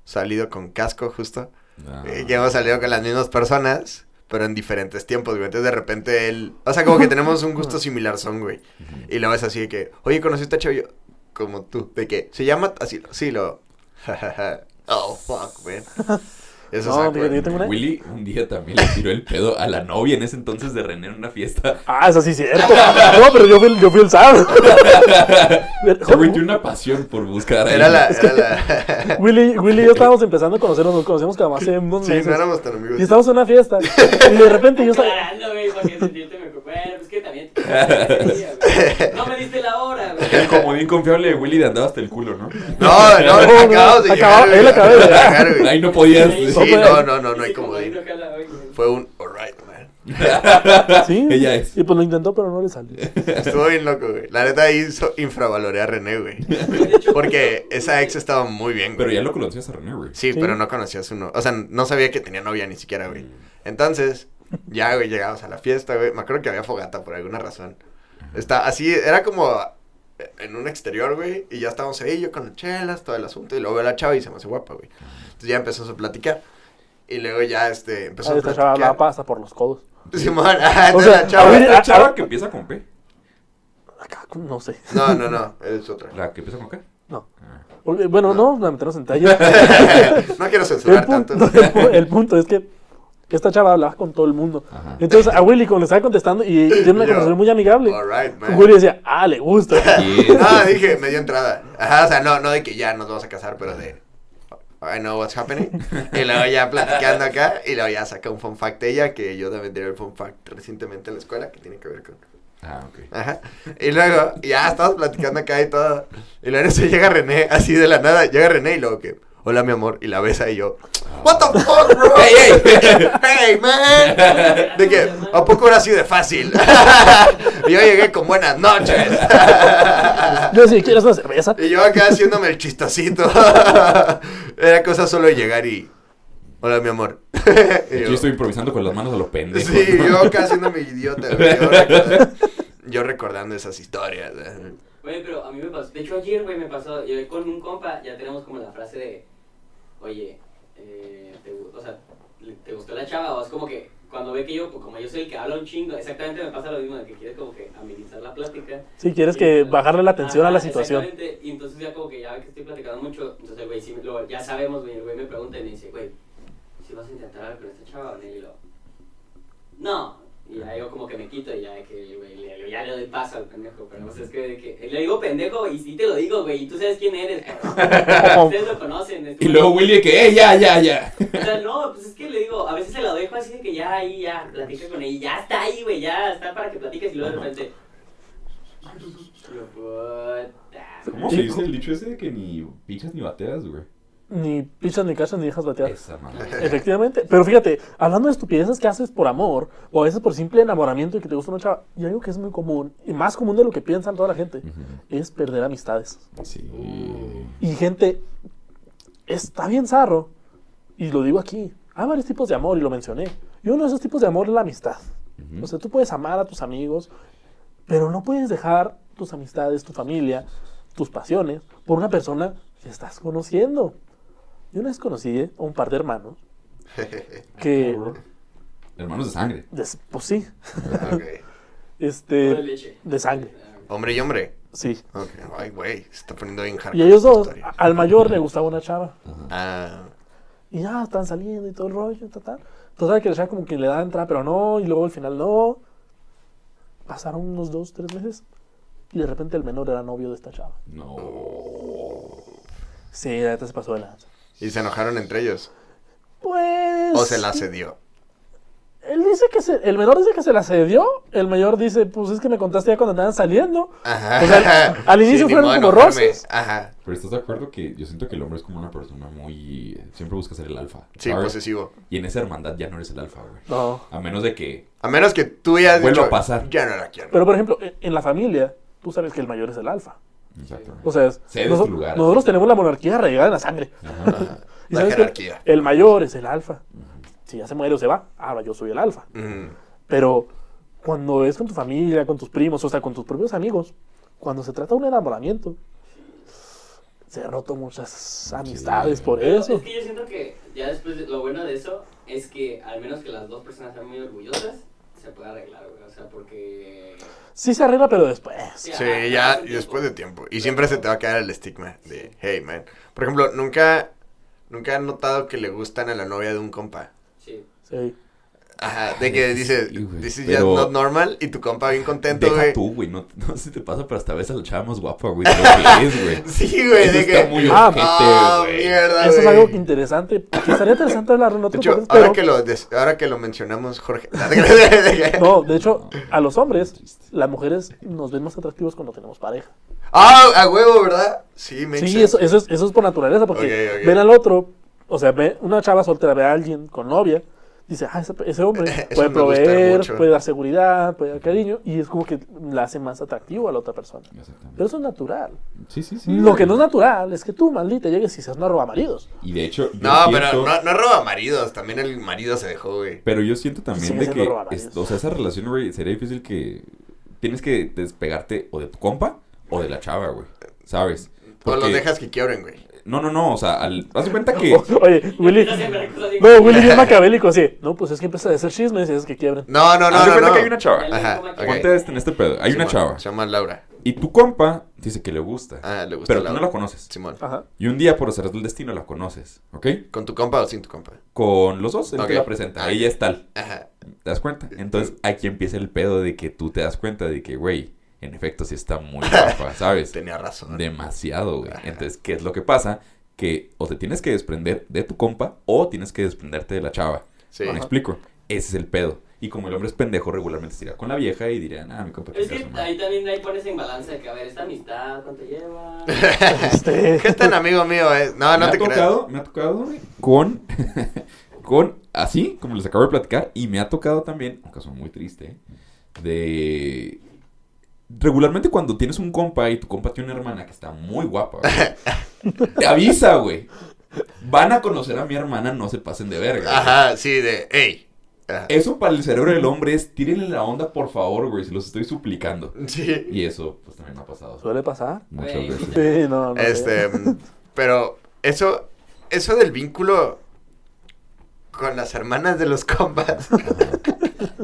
salido con casco, justo. No. Eh, que hemos salido con las mismas personas, pero en diferentes tiempos, güey. Entonces de repente él. O sea, como que tenemos un gusto similar son, güey. Y luego es así de que, oye, conocí a y yo, como tú, de que se llama así, sí, lo. oh, fuck, man. Eso No, es fíjate, yo tengo una. Willy un día también le tiró el pedo a la novia en ese entonces de René en una fiesta. Ah, eso sí es cierto. No, pero yo fui, yo fui el sábado. Güey, tiene una pasión por buscar a Era la, era la. Willy, Willy y yo estábamos empezando a conocernos, nos conocemos como hace unos Sí, meses. no éramos tan amigos. Y estábamos en una fiesta. Y de repente yo estaba. Güey. No me diste la hora, güey. El comodín confiable de Willy de andaba hasta el culo, ¿no? No, no, No, acabamos de llegar. él acaba de llegar. güey. Ahí no podías. Sí, no, no, no, no hay Sí, como como ahí no jala, güey. Fue un alright, man. Sí. Ella es. Y pues lo intentó, pero no le salió. Estuvo bien loco, güey. La neta ahí hizo infravaloré a René, güey. Porque esa ex estaba muy bien, güey. Pero ya lo conocías a René, güey. Sí, Sí. pero no conocía a su no. O sea, no sabía que tenía novia ni siquiera, güey. Entonces, ya, güey, llegamos a la fiesta, güey. Me acuerdo que había fogata por alguna razón. Está así, era como en un exterior, güey. Y ya estábamos ahí, yo con las chelas, todo el asunto. Y luego veo a la chava y se me hace guapa, güey. Entonces ya empezó a platicar. Y luego ya, este, empezó Ah, a esta chava platicar. pasa por los codos. Simón, ah, O entonces sea, la chava. ahorita- ¿Esta ah, chava ah. que empieza con P? Acá, no sé. No, no, no, es otra. ¿La que empieza con K? No. Ah. Bueno, no, no, meternos en detalles. no quiero El censurar punto, tanto. el punto es que esta chava hablaba con todo el mundo. Ajá. Entonces a Willy, cuando le estaba contestando, y tiene una conversación muy amigable, Alright, man. Willy decía, ah, le gusta. Yes. Ah, dije, me dio entrada. Ajá, o sea, no, no de que ya nos vamos a casar, pero de. I know what's happening. y luego ya platicando acá, y luego ya saca un fun fact de ella, que yo también tiré el fun fact recientemente en la escuela, que tiene que ver con... Ah, ok. Ajá. Y luego, ya estamos platicando acá y todo. Y luego en eso llega René, así de la nada, llega René y luego que, hola mi amor, y la besa y yo, what the fuck, bro? ¡Ey, ey! hey, man. De que, ¿a poco era así de fácil? y yo llegué con buenas noches. Yo si quieres una cerveza. y yo acá haciéndome el chistosito. Era cosa solo de llegar y, hola mi amor. Y Yo yo- estoy improvisando con las manos a lo pendejo. Sí, yo acá haciéndome idiota. Yo, recordando, yo recordando esas historias. güey. Güey, pero a mí me pasó. De hecho, ayer, güey, me pasó. Yo con un compa ya tenemos como la frase de. Oye, eh, te, o sea, ¿te gustó la chava? O es como que cuando ve que yo, pues, como yo soy el que habla un chingo, exactamente me pasa lo mismo, de que quiere como que amenizar la plática. Si quieres que bajarle la atención a la situación. Exactamente, y entonces ya como que ya ve que estoy platicando mucho, entonces el güey sí, lo, ya sabemos, güey, el güey me pregunta y me dice, güey, si vas a intentar algo con esta chava o no, y lo, no, y ya yo como que me quito y ya de que, güey, le, ya le doy paso al pendejo, pero pues es que, de que le digo pendejo y sí te lo digo, güey, y tú sabes quién eres, cabrón. ustedes lo conocen. es Y luego Willy que, ¡eh, ya, ya, ya! o sea, no, pues es que le digo, a veces se lo dejo así de que ya ahí, ya, platica con ella, ya está ahí, güey, ya está para que platiques y luego de repente... y yo, puta. ¿Cómo se dice el dicho ese de que ni pichas ni bateas, güey? Ni pichas, ni cachas, ni dejas batear. Esa. Efectivamente. Pero fíjate, hablando de estupideces que haces por amor, o a veces por simple enamoramiento y que te gusta una chava, y algo que es muy común, y más común de lo que piensan toda la gente, es perder amistades. Sí. Y gente, está bien zarro, y lo digo aquí, hay varios tipos de amor, y lo mencioné. Y uno de esos tipos de amor es la amistad. O sea, tú puedes amar a tus amigos, pero no puedes dejar tus amistades, tu familia, tus pasiones, por una persona que estás conociendo. Yo una vez conocí a un par de hermanos que, Hermanos de sangre. pues sí, Ok. de este, de sangre, Hombre y hombre. sí. Ok. Ay, güey, se está poniendo bien Y ellos dos, al mayor le gustaba una chava. Ah, Y ya están saliendo y todo el rollo, tal, tal. Total, que la chava como que le da entrada, pero no, y luego al final no. Pasaron unos dos, tres meses. Y de repente el menor era novio de esta chava. No. Sí, la neta se pasó de lanza. Y se enojaron entre ellos. Pues. O se la cedió. Él dice que se, el menor dice que se la cedió. El mayor dice, pues es que me contaste ya cuando andaban saliendo. Ajá. O sea, al- al inicio ni fueron como enojarme. roces. Ajá. Pero estás de acuerdo que yo siento que el hombre es como una persona muy. Siempre busca ser el alfa. Sí, ¿sabes? posesivo. Y en esa hermandad ya no eres el alfa, güey. No. A menos de que. A menos que tú ya Vuelva a pasar. ya no la quiero. Pero por ejemplo, en- en la familia, tú sabes que el mayor es el alfa. O sea, es- Cedes noso- tu lugar. nosotros tenemos la monarquía arraigada en la sangre. Ajá. Y La sabes que jerarquía. el mayor es el alfa. Si ya se muere o se va, ahora yo soy el alfa. Pero cuando es con tu familia, con tus primos, o sea, con tus propios amigos, cuando se trata de un enamoramiento, se han roto muchas amistades por Pero eso. Es que yo siento que ya después, de- lo bueno de eso es que al menos que las dos personas sean muy orgullosas, se puede arreglar, güey. O sea, porque. Sí se arregla, pero después. Sí, ajá, ya y después de tiempo. Y siempre se te va a quedar el estigma de, hey, man. Por ejemplo, nunca, nunca han notado que le gustan a la novia de un compa. Sí. Sí. Ajá, de que dices, Sí, this is pero- just not normal y tu compa bien contento, Deja güey. tú, güey. No, no sé si te pasa, pero hasta ves a la chava más guapa, güey. de lo es, güey. Sí, güey, Eso de está que... muy Ah, ojete, Ah, güey. mierda, Eso es algo interesante. que estaría interesante hablar en De otro hecho, podcast, ahora pero- que, lo des- ahora que lo mencionamos, Jorge. No, de hecho, a los hombres, las mujeres nos ven más atractivos cuando tenemos pareja. Ah, a huevo, ¿verdad? Sí, me Sí, eso, eso, es, eso es por naturaleza, porque ven al otro, o sea, ve una chava soltera, ve a alguien con novia, dice, ah, ese, ese hombre Eso puede proveer, puede dar seguridad, puede dar cariño, y es como que la hace más atractivo a la otra persona. Exactamente. Pero eso es natural. Sí, sí, sí. Lo que no es natural es que tú, maldita, llegues y seas una roba maridos. Y de hecho, yo No, siento- pero no, no roba maridos, también el marido se dejó, güey. Pero yo siento también de que, es- o sea, esa relación, güey, sería difícil que tienes que despegarte o de tu compa o de la chava, güey, ¿sabes? O los Porque- dejas que quiebren, güey. No, no, no, o sea, al... haz de cuenta que... Oye, Willy, No Willy bien macabélico, así. No, pues es que empieza a hacer chismes y es que quiebren. No, no, no, haz de no, cuenta no. que hay una chava. Ajá, Ok. Ponte este- en este pedo. Hay una Simón, chava. Se llama Laura. Y tu compa dice que le gusta. Ah, le gusta pero tú Laura. no la conoces. Simón. Ajá. Y un día, por hacer del destino, la conoces, ¿ok? ¿Con tu compa o sin tu compa? Con los dos, él Ok. te la presenta. Ah, Ella es tal. Ajá. ¿Te das cuenta? Entonces, aquí empieza el pedo de que tú te das cuenta de que, güey, en efecto sí está muy guapa, ¿sabes? Tenía razón. Demasiado, güey. Entonces, ¿qué es lo que pasa? que o te tienes que desprender de tu compa o tienes que desprenderte de la chava. Sí. ¿Me explico? Ese es el pedo. Y como el hombre es pendejo, regularmente se irá con la vieja y diría, ah, mi compa Es que su madre". ahí también ahí pones en balance de que, a ver, esta amistad, ¿cuánto lleva? Este, ¿Qué tan amigo mío es? No, no me te ha creas. tocado, me ha tocado con, con, así como les acabo de platicar, y me ha tocado también, un caso muy triste, de... Regularmente cuando tienes un compa y tu compa tiene una hermana que está muy guapa, güey, te avisa, güey. Van a conocer a mi hermana, no se pasen de verga. güey. Ajá, sí, de, hey. Ajá. Eso para el cerebro del hombre es, tírenle la onda, por favor, güey, si los estoy suplicando. Sí. Y eso, pues también ha pasado suele pasar. muchas veces. Sí, no, no. Este, pero eso, eso del vínculo con las hermanas de los compas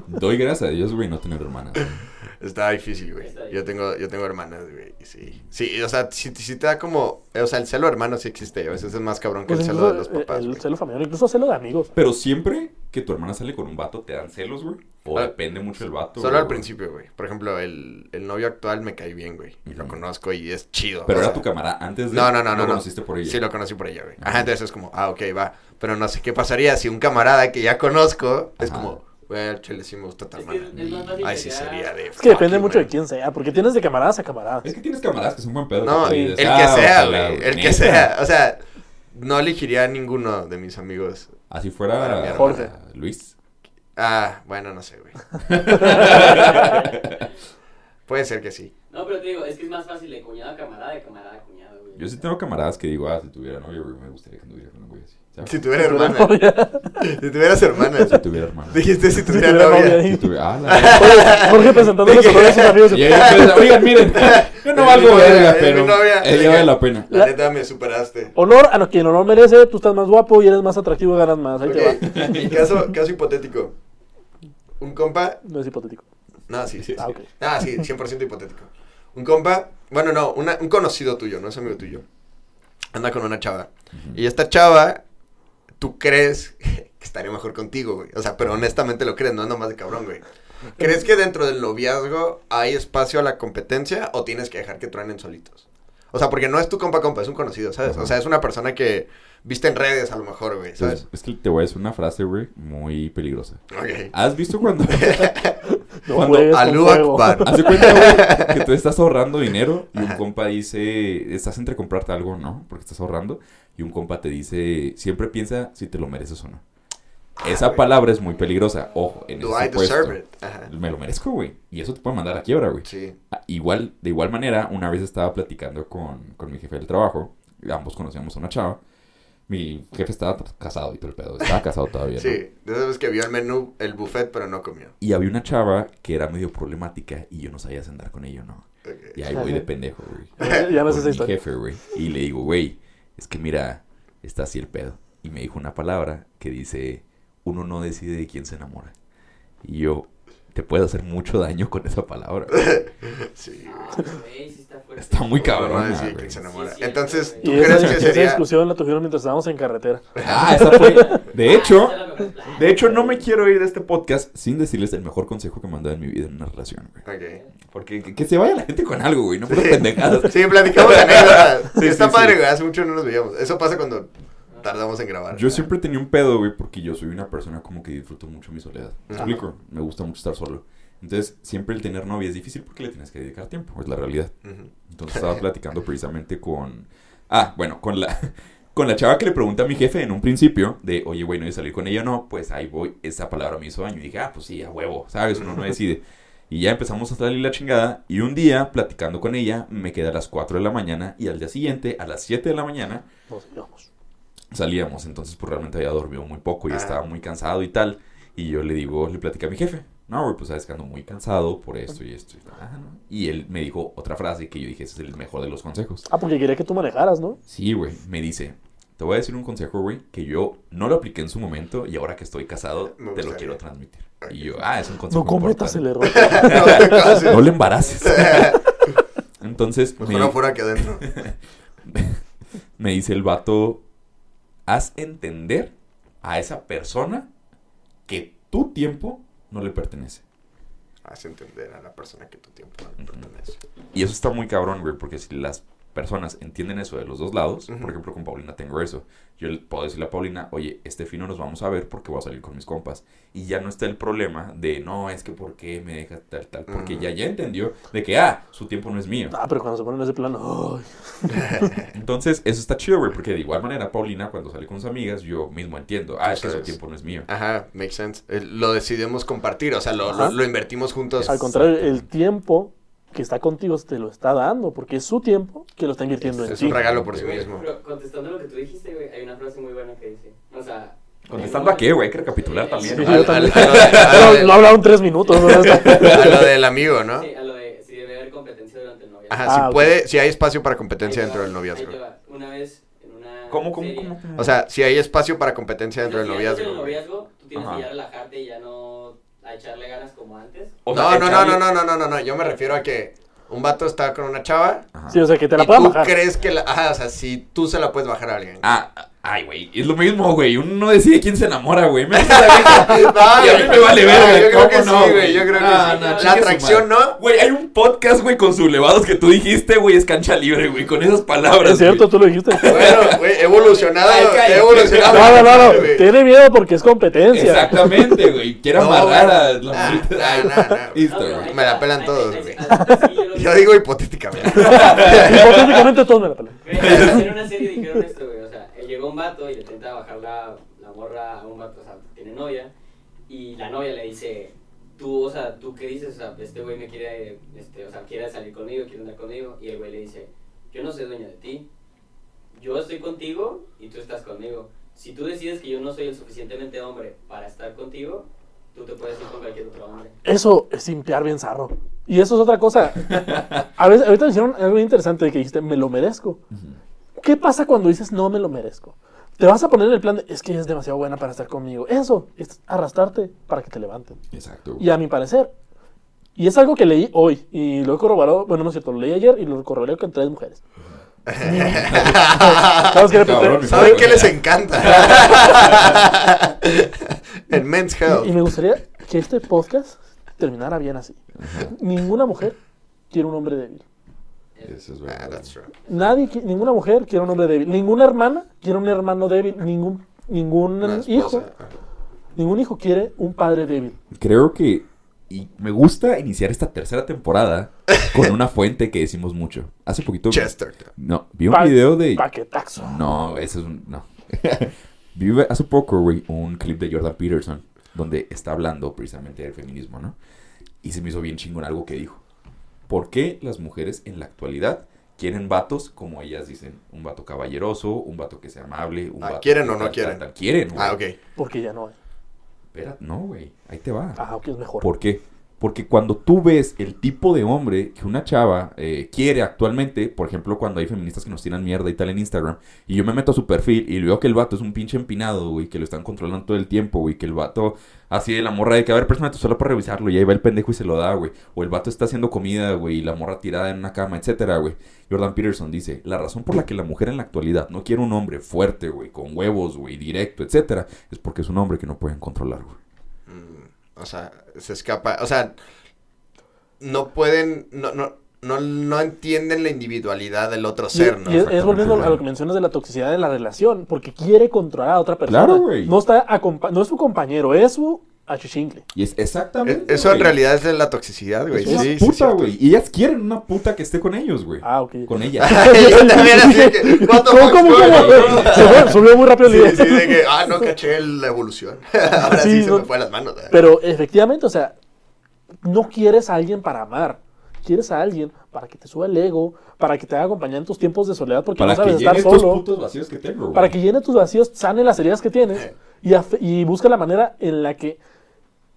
Doy gracias a Dios, güey, no tener hermanas. güey. está difícil, güey. Yo tengo, yo tengo hermanas, güey, sí. Sí, o sea, si, si te da como, o sea, el celo hermano sí existe, a veces es más cabrón que Pues el celo de los papás, el celo familiar, incluso celo de amigos. Pero siempre que tu hermana sale con un vato, ¿te dan celos, güey? O Ah, depende mucho del vato. Solo al principio, güey. Por ejemplo, el, el novio actual me cae bien, güey. Y lo conozco y es chido. Pero o era sea, tu camarada antes de... No, no, no, lo no. no. conociste por ella. Sí, lo conocí por ella, güey. Ajá, entonces es como, ah, ok, va. Pero no sé qué pasaría si un camarada que ya conozco es Ajá. como, güey, al chile sí me gusta más fácil Ay, sí sería de. Es que depende mucho de quién sea, porque tienes de camaradas a camaradas. Es que tienes camaradas que son buen pedo. No, el que "Ah, sea, güey. El que neta". sea. O sea, no elegiría a ninguno de mis amigos. Así fuera. Jorge. Luis. Ah, bueno, no sé, güey. Puede ser que sí. No, pero te digo, es que es más fácil de cuñado a camarada, de camarada a cuñado, güey. Yo sí tengo camaradas que digo, ah, si tuviera novio, güey, me gustaría que anduviera con un güey así. Si tuviera hermana. si tuvieras hermanas. Si tuviera hermano. Dijiste si tuviera novia. Si tuviera... Ah, la... Jorge novia a sus amigos. Oigan, miren, yo no valgo verga, mi pero ella vale la pena. La neta me superaste. Honor a quien honor merece, tú estás más guapo y eres más atractivo, ganas más. Ahí te va. Caso, caso hipotético. Un compa. No es hipotético. No, sí, sí. Ah, sí. Ah, sí, 100% hipotético. Un compa. Bueno, no, un conocido tuyo, no es amigo tuyo. Anda con una chava. Y esta chava, tú crees que estaría mejor contigo, güey. O sea, pero honestamente lo crees, no es nomás de cabrón, güey. ¿Crees que dentro del noviazgo hay espacio a la competencia o tienes que dejar que truenen solitos? O sea, porque no es tu compa compa, es un conocido, ¿sabes? Ajá. O sea, es una persona que viste en redes a lo mejor, güey, ¿sabes? Es que te voy a decir una frase, güey, muy peligrosa. Ok. ¿Has visto cuando... No Cuando Alú. Akbar. Haz de cuenta, güey, que tú estás ahorrando dinero y un compa dice, estás entre comprarte algo, ¿no? Porque estás ahorrando. Y un compa te dice, siempre piensa si te lo mereces o no. Esa güey. palabra es muy peligrosa. Ojo, en Do ese I supuesto. deserve it? Ajá. Me lo merezco, güey. Y eso te puede mandar a quiebra, güey. Sí. Ah, Igual, de igual manera, una vez estaba platicando con, con mi jefe del trabajo. Ambos conocíamos a una chava. Mi jefe estaba casado y todo el pedo. Estaba casado todavía, ¿no? Sí, de esas veces que vio el menú, el buffet, pero no comió. Y había una chava que era medio problemática y yo no sabía si andar con ella o no. Ok. Y ahí voy de pendejo, güey. Ya- me sé historia. jefe, güey. Y le digo, güey, es que mira, está así el pedo. Y me dijo una palabra que dice, uno no decide de quién se enamora. Y yo, te puedo hacer mucho daño con esa palabra. Sí. Güey. Está muy cabrón. no, sí, que se enamora. Sí, sí, Entonces. ¿tú Y esa, crees que esa sería...? discusión la tuvieron mientras estábamos en carretera. Ah, esa fue. De hecho, Esa de hecho, no me quiero ir de este podcast sin decirles el mejor consejo que me han dado en mi vida en una relación, güey. Ok. Porque que, que se vaya la gente con algo, güey. No puras pendejadas. Sí, platicamos anécdotas. Sí, Está sí, padre, sí. güey. Hace mucho no nos veíamos. Eso pasa cuando tardamos en grabar. Yo siempre tenía un pedo, güey, porque yo soy una persona como que disfruto mucho mi soledad. ¿Me Ajá. explico? Me gusta mucho estar solo. Entonces, siempre el tener novia es difícil porque le tienes que dedicar tiempo, es la realidad. Entonces estaba platicando precisamente con... Ah, bueno, con la... Con la chava que le pregunta a mi jefe en un principio de, oye, güey, no voy a salir con ella o no, pues ahí voy, esa palabra me hizo daño. Y dije, ah, pues sí, a huevo, ¿sabes? Uno no decide. Y ya empezamos a salir la chingada. Y un día, platicando con ella, me quedé a las 4 de la mañana. Y al día siguiente, a las 7 de la mañana, Nos íbamos. salíamos. Entonces, pues realmente había dormido muy poco y Ah. estaba muy cansado y tal. Y yo le digo, le platicé a mi jefe. No, güey, pues sabes que ando muy cansado por esto y esto y tal. Ah, ¿no? Y él me dijo otra frase que yo dije, ese es el mejor de los consejos. Ah, porque quería que tú manejaras, ¿no? Sí, güey, me dice, te voy a decir un consejo, güey, que yo no lo apliqué en su momento y ahora que estoy casado, te lo quiero transmitir. Y yo, ah, es un consejo No cometas el error. no te cases. No le embaraces. Entonces, Mejor me, afuera que adentro. me dice el vato, haz entender a esa persona que tu tiempo no le pertenece. Haz entender a la persona que tu tiempo no le pertenece. Y eso está muy cabrón, güey, porque si las personas entienden eso de los dos lados, Ujú. por ejemplo, con Paulina tengo eso. Yo le puedo decirle a Paulina, oye, este fino nos vamos a ver porque voy a salir con mis compas. Y ya no está el problema de, no, es que por qué me deja tal, tal, porque ya, ya entendió de que, ah, su tiempo no es mío. Ah, pero cuando se ponen en ese plano, ay, Entonces, eso está chido, güey, porque de igual manera, Paulina, cuando sale con sus amigas, yo mismo entiendo, ah, es que su tiempo no es mío. Ajá, makes sense. Eh, Lo decidimos compartir, o sea, lo, lo invertimos juntos. al contrario, el tiempo que está contigo te lo está dando, porque es su tiempo que lo está invirtiendo en Es ti. un regalo por sí mismo. Pero contestando lo que tú dijiste, güey, hay una frase muy buena que dice, o sea... ¿Contestando a qué, güey? Hay que recapitular también. Sí, ¿no? yo también. al- Pero no hablaron tres minutos. ¿no? A lo del amigo, ¿no? Sí, a lo de si debe haber competencia durante el noviazgo. Ajá, Ah, si ok. puede, si hay espacio para competencia te dentro va, del noviazgo. Una vez en una ¿Cómo, cómo, serie, cómo? O sea, si hay espacio para competencia dentro del si noviazgo. en el güey. noviazgo, tú tienes Ajá. que ya relajarte y ya no a echarle ganas como antes. O sea, No, no, no, echarle- no, no, no, no, no, no. Yo me refiero a que un vato está con una chava Ajá. Sí, o sea, que te la y puedan tú bajar. crees que la, ajá, o sea, si tú se la puedes bajar a alguien. Ah, ay, güey, es lo mismo, güey. Uno no decide quién se enamora, gügüey. Me gusta la vieja. No, y a mí me vale no, verga. yo creo ¿cómo que no, sí, güey, yo creo que No, sí. no, La atracción. ¿no? Güey, hay un podcast, güey, con sublevados que tú dijiste, güey, es cancha libre, güey, con esas palabras. Es cierto, güey. tú lo dijiste. Bueno, güey, he evolucionado, Ay, evolucionado. No, no, no, no. güey. Tiene miedo porque es competencia. Exactamente, güey. Quiere No, amarrar a güey. la Nah. Listo, No, güey. Me la pelan todos, güey. yo digo hipotéticamente. Hipotéticamente todos me la pelan. Güey, En una serie dijeron esto, güey. Llegó un vato y le intenta bajar la, la morra a un vato, o sea, tiene novia. Y la novia le dice, tú, o sea, ¿tú qué dices? O sea, este güey me quiere, este, o sea, quiere salir conmigo, quiere andar conmigo. Y el güey le dice, yo no soy dueño de ti. Yo estoy contigo y tú estás conmigo. Si tú decides que yo no soy el suficientemente hombre para estar contigo, tú te puedes ir con cualquier otro hombre. Eso es simpear bien zarro. Y eso es otra cosa. A veces, ahorita me hicieron algo interesante de que dijiste, me lo merezco. ¿Qué pasa cuando dices, no me lo merezco? Te vas a poner en el plan de, es que ella es demasiado buena para estar conmigo. Eso es arrastrarte para que te levanten. Exacto. Y a mi parecer, y es algo que leí hoy, y lo he corroborado, bueno, no es cierto, lo leí ayer y lo corroboré con tres mujeres. ¿Saben qué les encanta? en Men's Y, y Health. me gustaría que este podcast terminara bien así. Ninguna mujer quiere un hombre débil. Eso es Ah, verdad. that's true. Nadie, ninguna mujer quiere un hombre débil. Ninguna hermana quiere un hermano débil. Ningún, ningún Una esposa. hijo, ningún hijo quiere un padre débil. Creo que. Y me gusta iniciar esta tercera temporada con una fuente que decimos mucho. Hace poquito. Chester. No, vi un Pa- video de. Paquetaxo. No, ese es un. No. Vi hace poco, güey, un clip de Jordan Peterson donde está hablando precisamente del feminismo, ¿no? Y se me hizo bien chingón algo que dijo. ¿Por qué las mujeres en la actualidad quieren vatos como ellas dicen? Un vato caballeroso, un vato que sea amable, un Ah, vato ¿quieren o no tal, quieren? tal, tal. Quieren, güey. Ah, ok. Porque ya no hay. Espera, no, güey. Ahí te va. Ah, ok, es mejor. ¿Por qué? Porque cuando tú ves el tipo de hombre que una chava eh, quiere actualmente, por ejemplo, cuando hay feministas que nos tiran mierda y tal en Instagram, y yo me meto a su perfil y veo que el vato es un pinche empinado, güey, que lo están controlando todo el tiempo, güey, que el vato así de la morra de que, a ver, préstame solo para revisarlo, y ahí va el pendejo y se lo da, güey. O el vato está haciendo comida, güey, y la morra tirada en una cama, etcétera, güey. Jordan Peterson dice, la razón por la que la mujer en la actualidad no quiere un hombre fuerte, güey, con huevos, güey, directo, etcétera, es porque es un hombre que no pueden controlar, güey. Mm, O sea, se escapa. O sea, no pueden. No, no, no, no entienden la individualidad del otro Y- ser, ¿no? y es, es volviendo a lo que mencionas de la toxicidad de la relación, porque quiere controlar a otra persona. Claro, güey. No, está acompa- no es su compañero, es su achichincle. Y es exactamente. E- Eso en realidad es de la toxicidad, güey. Es Sí, una sí, puta, cierto. güey. y ellas quieren una puta que esté con ellos, güey. Ah, ok. Con ella. Yo también así que, ¿Cómo, cómo? Se fue- subió muy rápido el Sí, video. sí, de que, ah, no caché la evolución. Ahora sí, Sí, se no- me fue a las manos. ¿eh? Pero efectivamente, o sea, no quieres a alguien para amar. Quieres a alguien para que te suba el ego, para que te haga acompañar en tus tiempos de soledad porque Para no sabes que estar solo. putos vacíos que tengo, güey. Para que llene tus vacíos, sane las heridas que tienes y, afe- y busca la manera en la que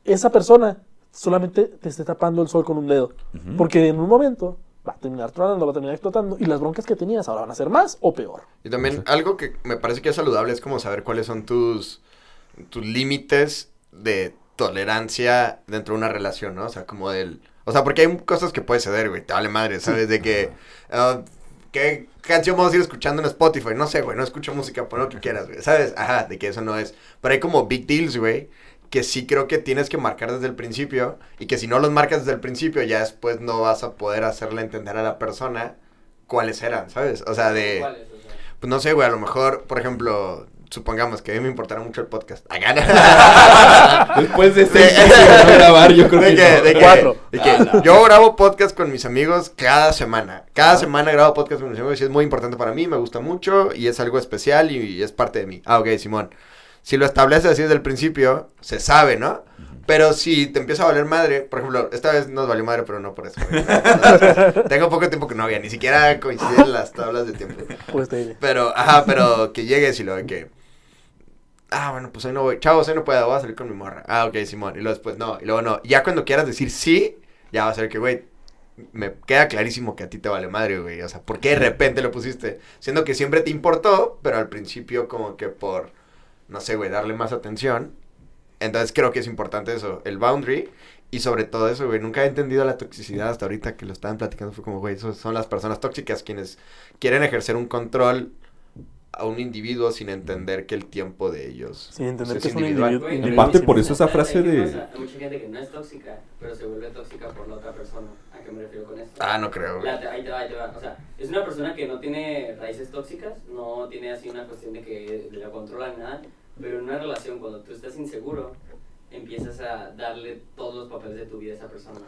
esa persona solamente te esté tapando el sol con un dedo. Porque en un momento va a terminar tronando, va a terminar explotando y las broncas que tenías ahora van a ser más o peor. Y también algo que me parece que es saludable es como saber cuáles son tus, tus límites de tolerancia dentro de una relación, ¿no? O sea, como del... O sea, porque hay cosas que puede ceder, güey. Te vale madre, ¿sabes? De que... ah, ¿Qué canción vamos a ir escuchando en Spotify? No sé, güey. No escucho música, pon lo que quieras, güey. ¿Sabes? Ajá, de que eso no es. Pero hay como big deals, güey. Que sí creo que tienes que marcar desde el principio. Y que si no los marcas desde el principio, ya después no vas a poder hacerle entender a la persona cuáles eran, ¿sabes? O sea, de... ¿Cuál es? O sea, Pues no sé, güey, a lo mejor, por ejemplo, supongamos que a mí me importara mucho el podcast. A gana. Después de De- seis meses de no grabar, yo creo de que, que, no. de que- Cuatro. de que yo grabo podcast con mis amigos cada semana. Cada semana grabo podcast con mis amigos y es muy importante para mí, me gusta mucho y es algo especial y, y es parte de mí. Ah, ok, Simón. Si lo estableces así desde el principio, se sabe, ¿no? Pero si te empieza a valer madre, por ejemplo, esta vez nos valió madre, pero no por eso. Tengo poco tiempo que no había, ni siquiera coinciden las tablas de tiempo. Pues te. Pero, ajá, pero que llegues y lo de que. Ah, bueno, pues hoy no voy. Chavos, hoy no puedo, voy a salir con mi morra. Ah, ok, Simón. Y luego después no. Y luego no. Ya cuando quieras decir sí, ya va a ser que, güey, me queda clarísimo que a ti te vale madre, güey. O sea, ¿por qué de repente lo pusiste? Siendo que siempre te importó, pero al principio como que por, no sé, güey, darle más atención. Entonces creo que es importante eso, el boundary. Y sobre todo eso, güey, nunca he entendido la toxicidad hasta ahorita que lo estaban platicando. Fue como, güey, esos son las personas tóxicas quienes quieren ejercer un control a un individuo sin entender que el tiempo de ellos Sin entender es que es un individual. individuo. Güey, En individuo parte por eso esa ¿sabes frase de... Hay mucha gente que no es tóxica, pero se vuelve tóxica por la otra persona. ¿A qué me refiero con esto? Ah, no creo, güey. La- ahí te va, ahí te va. O sea, es una persona que no tiene raíces tóxicas, no tiene así una cuestión de que la controla ni nada, pero en una relación, cuando tú estás inseguro, empiezas a darle todos los papeles de tu vida a esa persona.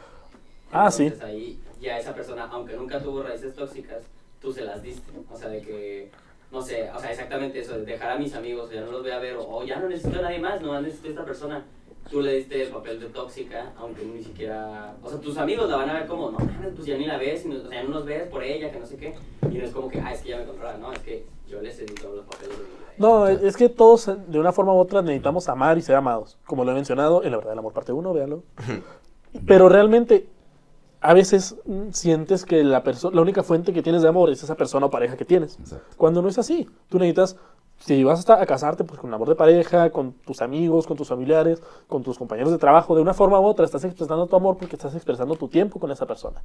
Ah, sí. Entonces ahí ya esa persona, aunque nunca tuvo raíces tóxicas, tú se las diste. O sea, de que, no sé, o sea, exactamente eso, de dejar a mis amigos, ya no los voy a ver, o, ya no necesito a nadie más, no necesito a esta persona. Tú le diste el papel de tóxica, aunque ni siquiera... O sea, tus amigos la van a ver como, no, pues ya ni la ves, o sea, no nos ves por ella, que no sé qué. Y no es como que, ah, es que ya me controla, no, es que yo los papeles de mi. No, es que todos de una forma u otra necesitamos amar y ser amados. Como lo he mencionado en La verdad del amor parte 1, véanlo. Pero realmente a veces mm, sientes que la persona la única fuente que tienes de amor es esa persona o pareja que tienes. Exacto. Cuando no es así, tú necesitas si vas hasta a casarte pues con amor de pareja, con tus amigos, con tus familiares, con tus compañeros de trabajo, de una forma u otra estás expresando tu amor porque estás expresando tu tiempo con esa persona.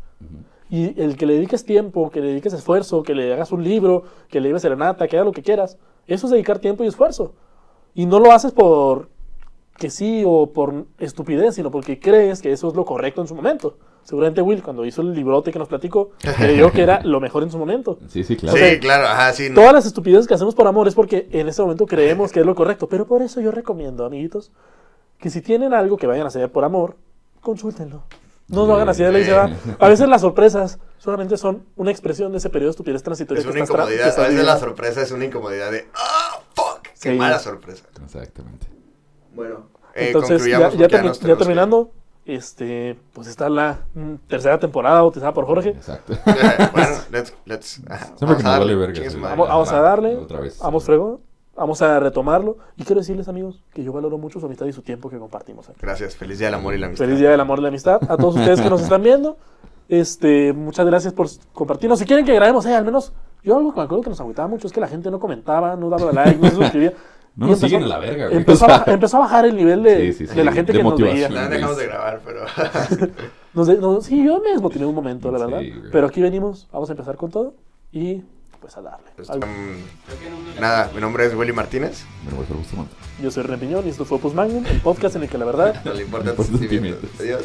Y el que le dediques tiempo, que le dediques esfuerzo, que le hagas un libro, que le lleves serenata, que haga lo que quieras, eso es dedicar tiempo y esfuerzo. Y no lo haces por que sí o por estupidez, sino porque crees que eso es lo correcto en su momento. Seguramente Will, cuando hizo el librote que nos platicó, creyó que era lo mejor en su momento. Sí, sí, claro. Sí, claro, ajá, sí. no. Todas las estupideces que hacemos por amor es porque en ese momento creemos que es lo correcto. Pero por eso yo recomiendo, amiguitos, que si tienen algo que vayan a hacer por amor, consúltenlo. No lo hagan así de ley se va. A veces las sorpresas solamente son una expresión de ese periodo de estupidez transitoria Es que una que incomodidad. estás A veces la sorpresa es una incomodidad de, ¡ah, fuck! ¡Qué Sí. mala sorpresa! Exactamente. Bueno, eh, Entonces, ya, ya termi- ya tenemos que terminando, este, pues está la mm, tercera temporada bautizada por Jorge. Exacto. bueno, let's, let's, vamos a darle, verga. Vamos, vamos a darle, Otra vez. vamos fregón, vamos a retomarlo. Y quiero decirles, amigos, que yo valoro mucho su amistad y su tiempo que compartimos aquí. Gracias, feliz día del amor y la amistad. Feliz Día del Amor y la Amistad. A todos ustedes que nos están viendo, este, muchas gracias por compartirnos. Si quieren que grabemos, eh, al menos, yo algo que me acuerdo que nos agüitaba mucho es que la gente no comentaba, no daba like, no se suscribía. No Y nos empezó- siguen a la verga, güey. Empezó, a, bajar- empezó a bajar el nivel de, Sí, sí, sí, de la gente de que nos veía. Ya dejamos de grabar, pero... Nos de- no, sí, yo me desmotivé un momento, la verdad. Pero aquí venimos, vamos a empezar con todo y pues a darle. Pues, um, nada, mi nombre es Willy Martínez. Me voy a gusto mucho. Yo soy Ren Piñón y esto fue Opus Magnum, el podcast en el que la verdad No le importan Por tus. Adiós.